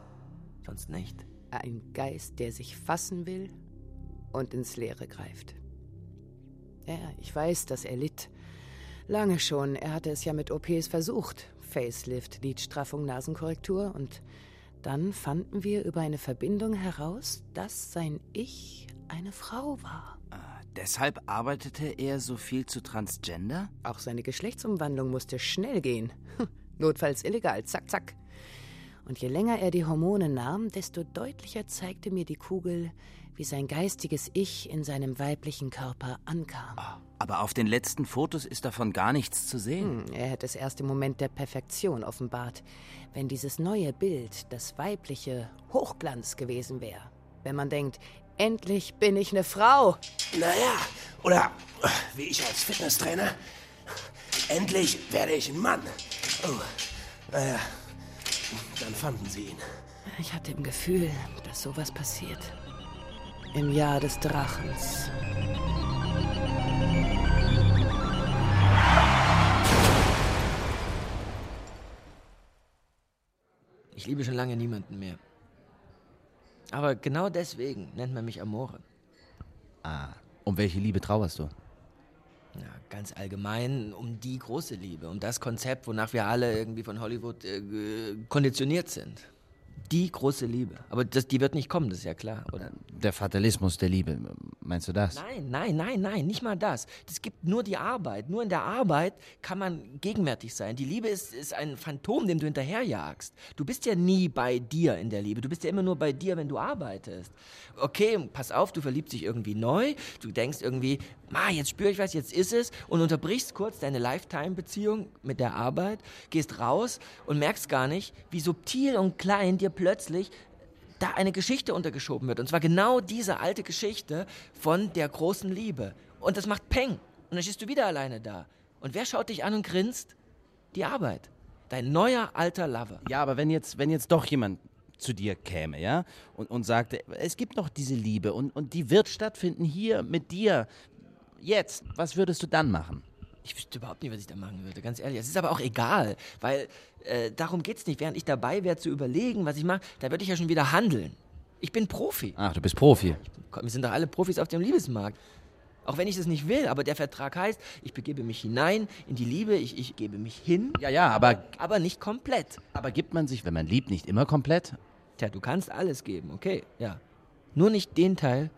Sonst nicht. Ein Geist, der sich fassen will und ins Leere greift. Ja, ich weiß, dass er litt. Lange schon. Er hatte es ja mit OPs versucht. Facelift, Lidstraffung, Nasenkorrektur. Und dann fanden wir über eine Verbindung heraus, dass sein Ich eine Frau war. deshalb arbeitete er so viel zu Transgender? Auch seine Geschlechtsumwandlung musste schnell gehen. Notfalls illegal, zack, zack. Und je länger er die Hormone nahm, desto deutlicher zeigte mir die Kugel, wie sein geistiges Ich in seinem weiblichen Körper ankam. Aber auf den letzten Fotos ist davon gar nichts zu sehen. Hm, er hätte es erst im Moment der Perfektion offenbart, wenn dieses neue Bild das weibliche Hochglanz gewesen wäre. Wenn man denkt, endlich bin ich eine Frau. Naja, oder wie ich als Fitnesstrainer, endlich werde ich ein Mann. Oh, naja, dann fanden sie ihn. Ich hatte im Gefühl, dass sowas passiert. Im Jahr des Drachens. Ich liebe schon lange niemanden mehr. Aber genau deswegen nennt man mich Amore. Ah, um welche Liebe trauerst du? Ja, ganz allgemein um die große Liebe, um das Konzept, wonach wir alle irgendwie von Hollywood äh, konditioniert sind. Die große Liebe. Aber das, die wird nicht kommen, das ist ja klar, oder? Der Fatalismus der Liebe, meinst du das? Nein, nein, nein, nein, nicht mal das. Es gibt nur die Arbeit. Nur in der Arbeit kann man gegenwärtig sein. Die Liebe ist, ist ein Phantom, dem du hinterherjagst. Du bist ja nie bei dir in der Liebe. Du bist ja immer nur bei dir, wenn du arbeitest. Okay, pass auf, du verliebst dich irgendwie neu. Du denkst irgendwie, ma, jetzt spüre ich was, jetzt ist es. Und unterbrichst kurz deine Lifetime-Beziehung mit der Arbeit, gehst raus und merkst gar nicht, wie subtil und klein dir plötzlich da eine Geschichte untergeschoben wird. Und zwar genau diese alte Geschichte von der großen Liebe. Und das macht Peng. Und dann stehst du wieder alleine da. Und wer schaut dich an und grinst? Die Arbeit. Dein neuer alter Lover. Ja, aber wenn jetzt, wenn jetzt doch jemand zu dir käme, ja, und, und sagte, es gibt noch diese Liebe und, und die wird stattfinden hier mit dir, jetzt, was würdest du dann machen? Ich wüsste überhaupt nicht, was ich da machen würde, ganz ehrlich. Es ist aber auch egal, weil äh, darum geht es nicht. Während ich dabei wäre zu überlegen, was ich mache, da würde ich ja schon wieder handeln. Ich bin Profi. Ach, du bist Profi. Bin, wir sind doch alle Profis auf dem Liebesmarkt. Auch wenn ich das nicht will, aber der Vertrag heißt, ich begebe mich hinein in die Liebe, ich, ich gebe mich hin. Ja, ja, aber. Aber nicht komplett. Aber gibt man sich, wenn man liebt, nicht immer komplett? Tja, du kannst alles geben, okay, ja. Nur nicht den Teil,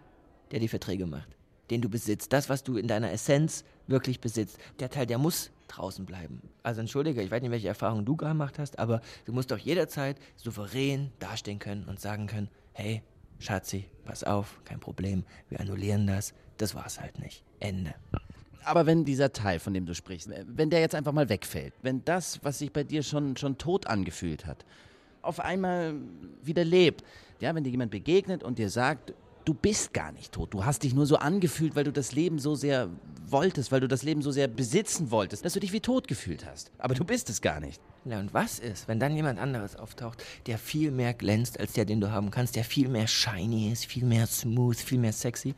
der die Verträge macht, den du besitzt, das, was du in deiner Essenz wirklich besitzt. Der Teil, der muss draußen bleiben. Also entschuldige, ich weiß nicht, welche Erfahrungen du gemacht hast, aber du musst doch jederzeit souverän dastehen können und sagen können, hey, Schatzi, pass auf, kein Problem, wir annullieren das, das war's halt nicht. Ende. Aber wenn dieser Teil, von dem du sprichst, wenn der jetzt einfach mal wegfällt, wenn das, was sich bei dir schon, schon tot angefühlt hat, auf einmal wieder lebt, ja, wenn dir jemand begegnet und dir sagt, du bist gar nicht tot. Du hast dich nur so angefühlt, weil du das Leben so sehr wolltest, weil du das Leben so sehr besitzen wolltest, dass du dich wie tot gefühlt hast. Aber du bist es gar nicht. Ja, und was ist, wenn dann jemand anderes auftaucht, der viel mehr glänzt als der, den du haben kannst, der viel mehr shiny ist, viel mehr smooth, viel mehr sexy?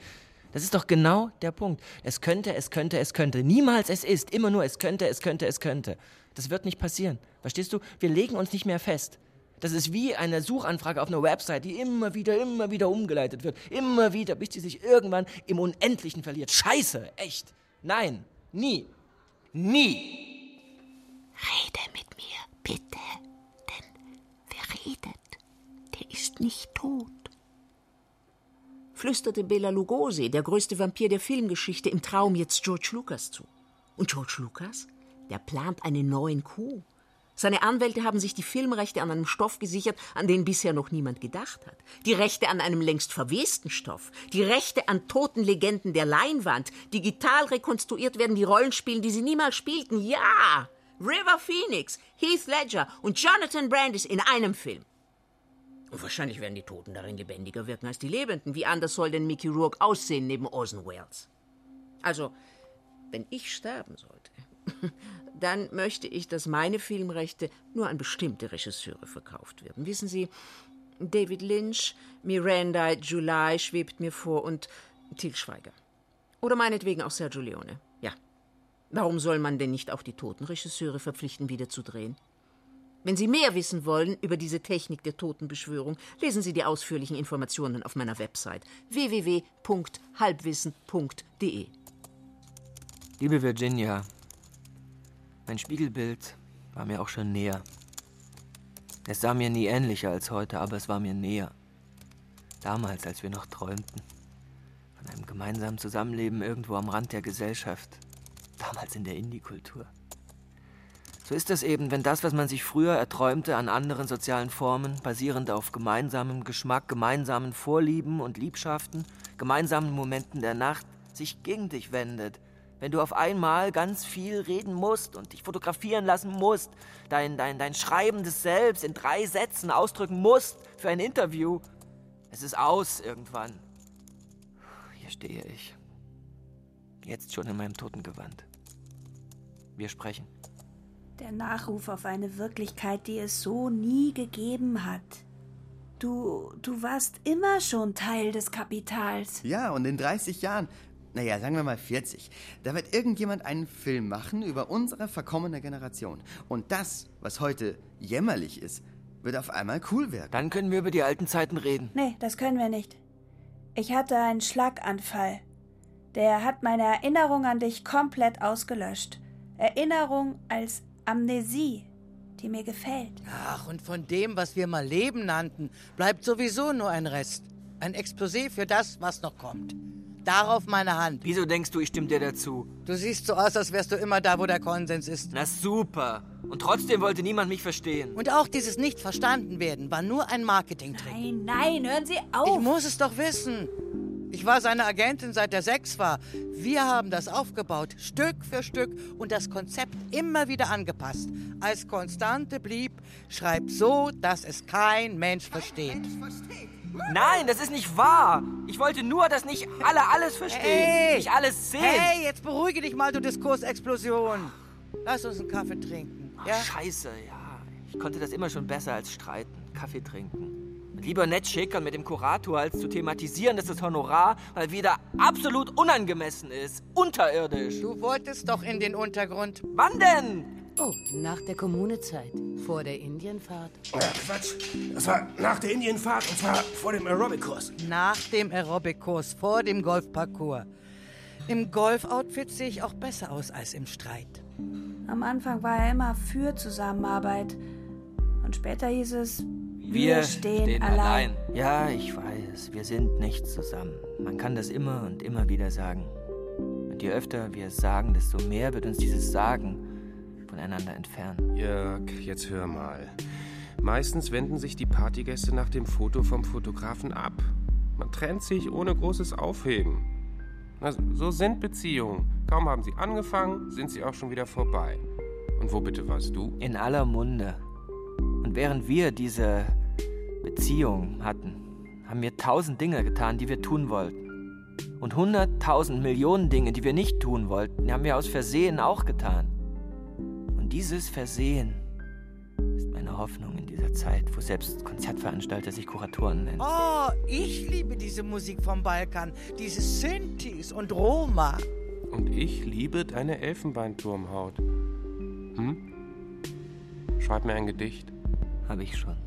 Das ist doch genau der Punkt. Es könnte, es könnte, es könnte. Niemals es ist. Immer nur es könnte, es könnte, es könnte. Das wird nicht passieren. Verstehst du? Wir legen uns nicht mehr fest. Das ist wie eine Suchanfrage auf einer Website, die immer wieder, immer wieder umgeleitet wird. Immer wieder, bis sie sich irgendwann im Unendlichen verliert. Scheiße, echt. Nein, nie. Nie. Rede mit mir, bitte. Denn wer redet, der ist nicht tot. Flüsterte Bela Lugosi, der größte Vampir der Filmgeschichte, im Traum jetzt George Lucas zu. Und George Lucas, der plant einen neuen Coup. Seine Anwälte haben sich die Filmrechte an einem Stoff gesichert, an den bisher noch niemand gedacht hat. Die Rechte an einem längst verwesten Stoff. Die Rechte an toten Legenden der Leinwand. Digital rekonstruiert werden die Rollenspiele, die sie niemals spielten. Ja! River Phoenix, Heath Ledger und Jonathan Brandis in einem Film. Und wahrscheinlich werden die Toten darin lebendiger wirken als die Lebenden. Wie anders soll denn Mickey Rourke aussehen neben Orson Welles? Also, wenn ich sterben sollte, dann möchte ich, dass meine Filmrechte nur an bestimmte Regisseure verkauft werden. Wissen Sie, David Lynch, Miranda July schwebt mir vor und Til Schweiger. Oder meinetwegen auch Sergio Leone. Ja. Warum soll man denn nicht auch die toten Regisseure verpflichten, wieder zu drehen? Wenn Sie mehr wissen wollen über diese Technik der Totenbeschwörung, lesen Sie die ausführlichen Informationen auf meiner Website www.halbwissen.de. Liebe Virginia, mein Spiegelbild war mir auch schon näher. Es sah mir nie ähnlicher als heute, aber es war mir näher. Damals, als wir noch träumten. Von einem Gemeinsam Zusammenleben irgendwo am Rand der Gesellschaft. Damals in der Indie-Kultur. So ist es eben, wenn das, was man sich früher erträumte an anderen sozialen Formen, basierend auf gemeinsamem Geschmack, gemeinsamen Vorlieben und Liebschaften, gemeinsamen Momenten der Nacht, sich gegen dich wendet. Wenn du auf einmal ganz viel reden musst und dich fotografieren lassen musst, dein, dein, dein schreibendes Selbst in drei Sätzen ausdrücken musst für ein Interview. Es ist aus irgendwann. Hier stehe ich. Jetzt schon in meinem Totengewand. Wir sprechen. Der Nachruf auf eine Wirklichkeit, die es so nie gegeben hat. Du, du warst immer schon Teil des Kapitals. Ja, und in 30 Jahren, naja, sagen wir mal 40, da wird irgendjemand einen Film machen über unsere verkommene Generation. Und das, was heute jämmerlich ist, wird auf einmal cool werden. Dann können wir über die alten Zeiten reden. Nee, das können wir nicht. Ich hatte einen Schlaganfall. Der hat meine Erinnerung an dich komplett ausgelöscht. Erinnerung als Amnesie, die mir gefällt. Ach, und von dem, was wir mal Leben nannten, bleibt sowieso nur ein Rest. Ein Exposé für das, was noch kommt. Darauf meine Hand. Wieso denkst du, ich stimme dir dazu? Du siehst so aus, als wärst du immer da, wo der Konsens ist. Na super. Und trotzdem wollte niemand mich verstehen. Und auch dieses Nicht-Verstanden-Werden war nur ein Marketing-Trick. Nein, nein, hören Sie auf. Ich muss es doch wissen. Ich war seine Agentin, seit er sechs war. Wir haben das aufgebaut, Stück für Stück und das Konzept immer wieder angepasst. Als Konstante blieb, schreib so, dass es kein Mensch versteht. Nein, das ist nicht wahr. Ich wollte nur, dass nicht alle alles verstehen. Hey! Nicht alles sehen. Hey, jetzt beruhige dich mal, du Diskursexplosion. Lass uns einen Kaffee trinken. Ach, Ja? Scheiße, ja. Ich konnte das immer schon besser als streiten. Kaffee trinken. Und lieber nett schickern mit dem Kurator, als zu thematisieren, dass das Honorar mal wieder absolut unangemessen ist. Unterirdisch. Du wolltest doch in den Untergrund. Wann denn? Oh, nach der Kommunezeit. Vor der Indienfahrt. Ja, Quatsch. Das war nach der Indienfahrt und zwar vor dem Aerobic-Kurs. Nach dem Aerobic-Kurs, vor dem Golfparcours. Im Golfoutfit sehe ich auch besser aus als im Streit. Am Anfang war er immer für Zusammenarbeit. Und später hieß es, wir, stehen, allein. Ja, ich weiß, wir sind nicht zusammen. Man kann das immer und immer wieder sagen. Und je öfter wir es sagen, desto mehr wird uns dieses Sagen voneinander entfernen. Jörg, jetzt hör mal. Meistens wenden sich die Partygäste nach dem Foto vom Fotografen ab. Man trennt sich ohne großes Aufheben. Na, so sind Beziehungen. Kaum haben sie angefangen, sind sie auch schon wieder vorbei. Und wo bitte warst du? In aller Munde. Und während wir diese Beziehung hatten, haben wir tausend Dinge getan, die wir tun wollten. Und hunderttausend Millionen Dinge, die wir nicht tun wollten, haben wir aus Versehen auch getan. Dieses Versehen ist meine Hoffnung in dieser Zeit, wo selbst Konzertveranstalter sich Kuratoren nennen. Oh, ich liebe diese Musik vom Balkan. Diese Synthes und Roma. Und ich liebe deine Elfenbeinturmhaut. Hm? Schreib mir ein Gedicht. Habe ich schon.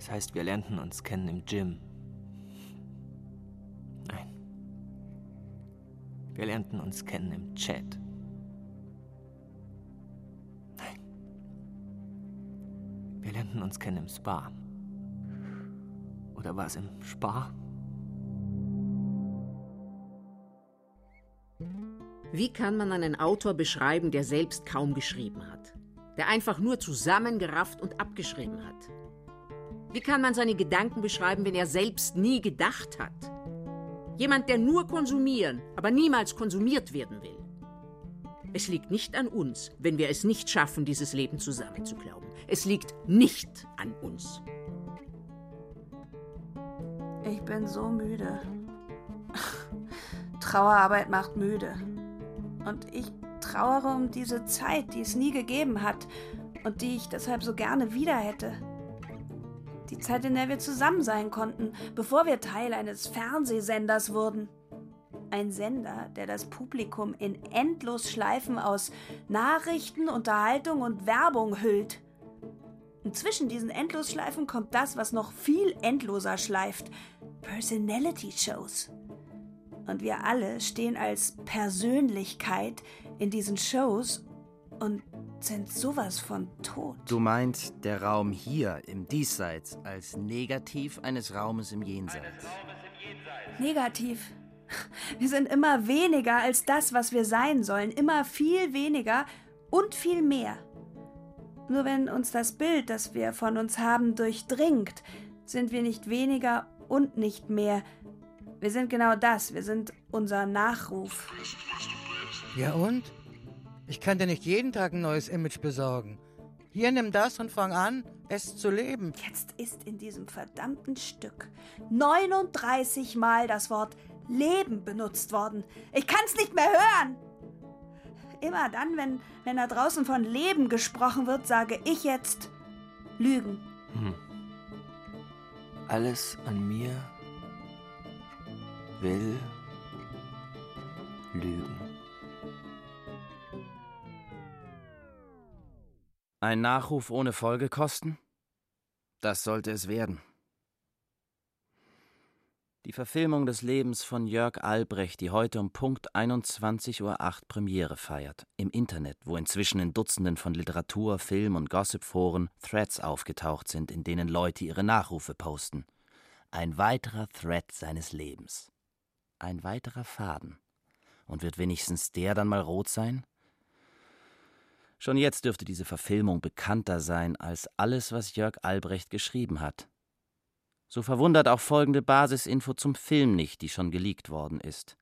Es heißt, wir lernten uns kennen im Gym. Wir lernten uns kennen im Chat. Nein. Wir lernten uns kennen im Spa. Oder war es im Spa? Wie kann man einen Autor beschreiben, der selbst kaum geschrieben hat? Der einfach nur zusammengerafft und abgeschrieben hat? Wie kann man seine Gedanken beschreiben, wenn er selbst nie gedacht hat? Jemand, der nur konsumieren, aber niemals konsumiert werden will. Es liegt nicht an uns, wenn wir es nicht schaffen, dieses Leben zusammenzuglauben. Es liegt nicht an uns. Ich bin so müde. Trauerarbeit macht müde. Und ich trauere um diese Zeit, die es nie gegeben hat und die ich deshalb so gerne wieder hätte. Die Zeit, in der wir zusammen sein konnten, bevor wir Teil eines Fernsehsenders wurden. Ein Sender, der das Publikum in Endlosschleifen aus Nachrichten, Unterhaltung und Werbung hüllt. Und zwischen diesen Endlosschleifen kommt das, was noch viel endloser schleift: Personality Shows. Und wir alle stehen als Persönlichkeit in diesen Shows und sind sowas von tot. Du meinst der Raum hier im Diesseits als negativ eines Raumes im Jenseits. Negativ. Wir sind immer weniger als das, was wir sein sollen. Immer viel weniger und viel mehr. Nur wenn uns das Bild, das wir von uns haben, durchdringt, sind wir nicht weniger und nicht mehr. Wir sind genau das. Wir sind unser Nachruf. Ja und? Ich kann dir nicht jeden Tag ein neues Image besorgen. Hier nimm das und fang an, es zu leben. Jetzt ist in diesem verdammten Stück 39 Mal das Wort Leben benutzt worden. Ich kann's nicht mehr hören. Immer dann, wenn, wenn da draußen von Leben gesprochen wird, sage ich jetzt Lügen. Hm. Alles an mir will lügen. Ein Nachruf ohne Folgekosten? Das sollte es werden. Die Verfilmung des Lebens von Jörg Albrecht, die heute um Punkt 21.08 Uhr Premiere feiert, im Internet, wo inzwischen in Dutzenden von Literatur-, Film- und Gossip-Foren Threads aufgetaucht sind, in denen Leute ihre Nachrufe posten. Ein weiterer Thread seines Lebens. Ein weiterer Faden. Und wird wenigstens der dann mal rot sein? Schon jetzt dürfte diese Verfilmung bekannter sein als alles, was Jörg Albrecht geschrieben hat. So verwundert auch folgende Basisinfo zum Film nicht, die schon geleakt worden ist.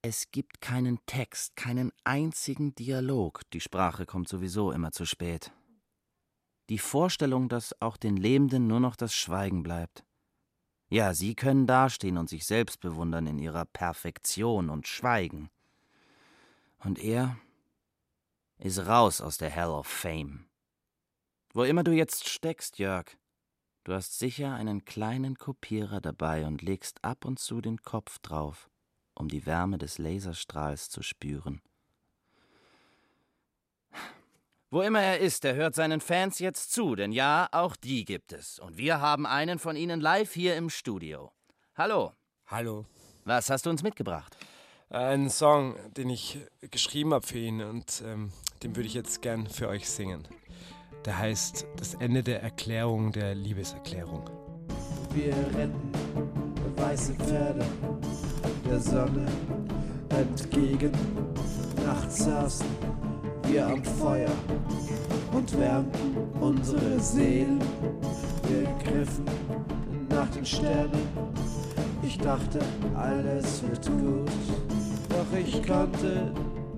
Es gibt keinen Text, keinen einzigen Dialog, die Sprache kommt sowieso immer zu spät. Die Vorstellung, dass auch den Lebenden nur noch das Schweigen bleibt. Ja, sie können dastehen und sich selbst bewundern in ihrer Perfektion und schweigen. Und er ist raus aus der Hell of Fame. Wo immer du jetzt steckst, Jörg, Du hast sicher einen kleinen Kopierer dabei und legst ab und zu den Kopf drauf, um die Wärme des Laserstrahls zu spüren. Wo immer er ist, er hört seinen Fans jetzt zu, denn ja, auch die gibt es. Und wir haben einen von ihnen live hier im Studio. Hallo. Hallo. Was hast du uns mitgebracht? Ein Song, den ich geschrieben habe für ihn und ähm, den würde ich jetzt gern für euch singen der heißt Das Ende der Erklärung der Liebeserklärung. Wir rennen weiße Pferde der Sonne entgegen. Nachts saßen wir am Feuer und wärmten unsere Seelen. Wir griffen nach den Sternen. Ich dachte, alles wird gut, doch ich konnte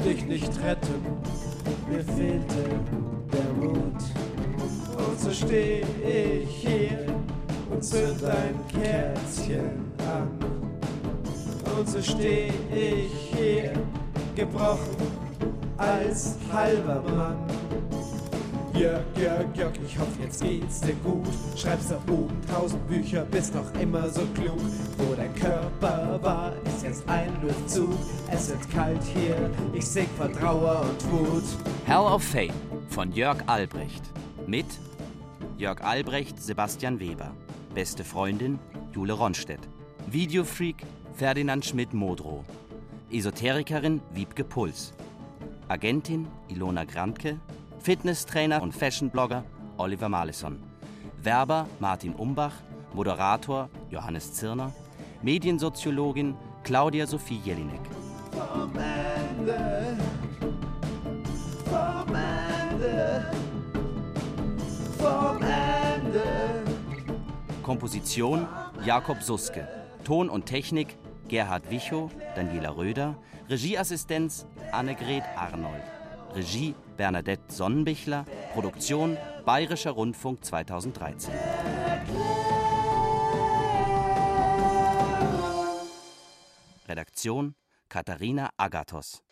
dich nicht retten. Mir fehlte der Mut. Und so steh ich hier und zünd ein Kerzchen an. Und so steh ich hier, gebrochen als halber Mann. Jörg, Jörg, Jörg, ich hoffe, jetzt geht's dir gut. Schreibst da oben tausend Bücher, bist noch immer so klug. Wo dein Körper war, ist jetzt ein Luftzug. Es wird kalt hier, ich sing vor Trauer und Wut. Hell of Fame von Jörg Albrecht. Mit Jörg Albrecht, Sebastian Weber. Beste Freundin Jule Ronstedt. Videofreak Ferdinand Schmidt-Modrow. Esoterikerin Wiebke Puls. Agentin Ilona Grantke. Fitnesstrainer und Fashionblogger Oliver Maleson. Werber Martin Umbach. Moderator Johannes Zirner. Mediensoziologin Claudia Sophie Jelinek. Vom Ende, vom Ende, vom Ende. Komposition Jakob Suske. Ton und Technik Gerhard Wichow, Daniela Röder. Regieassistenz Annegret Arnold. Regie Bernadette Sonnenbichler. Produktion Bayerischer Rundfunk 2013. Redaktion Katharina Agathos.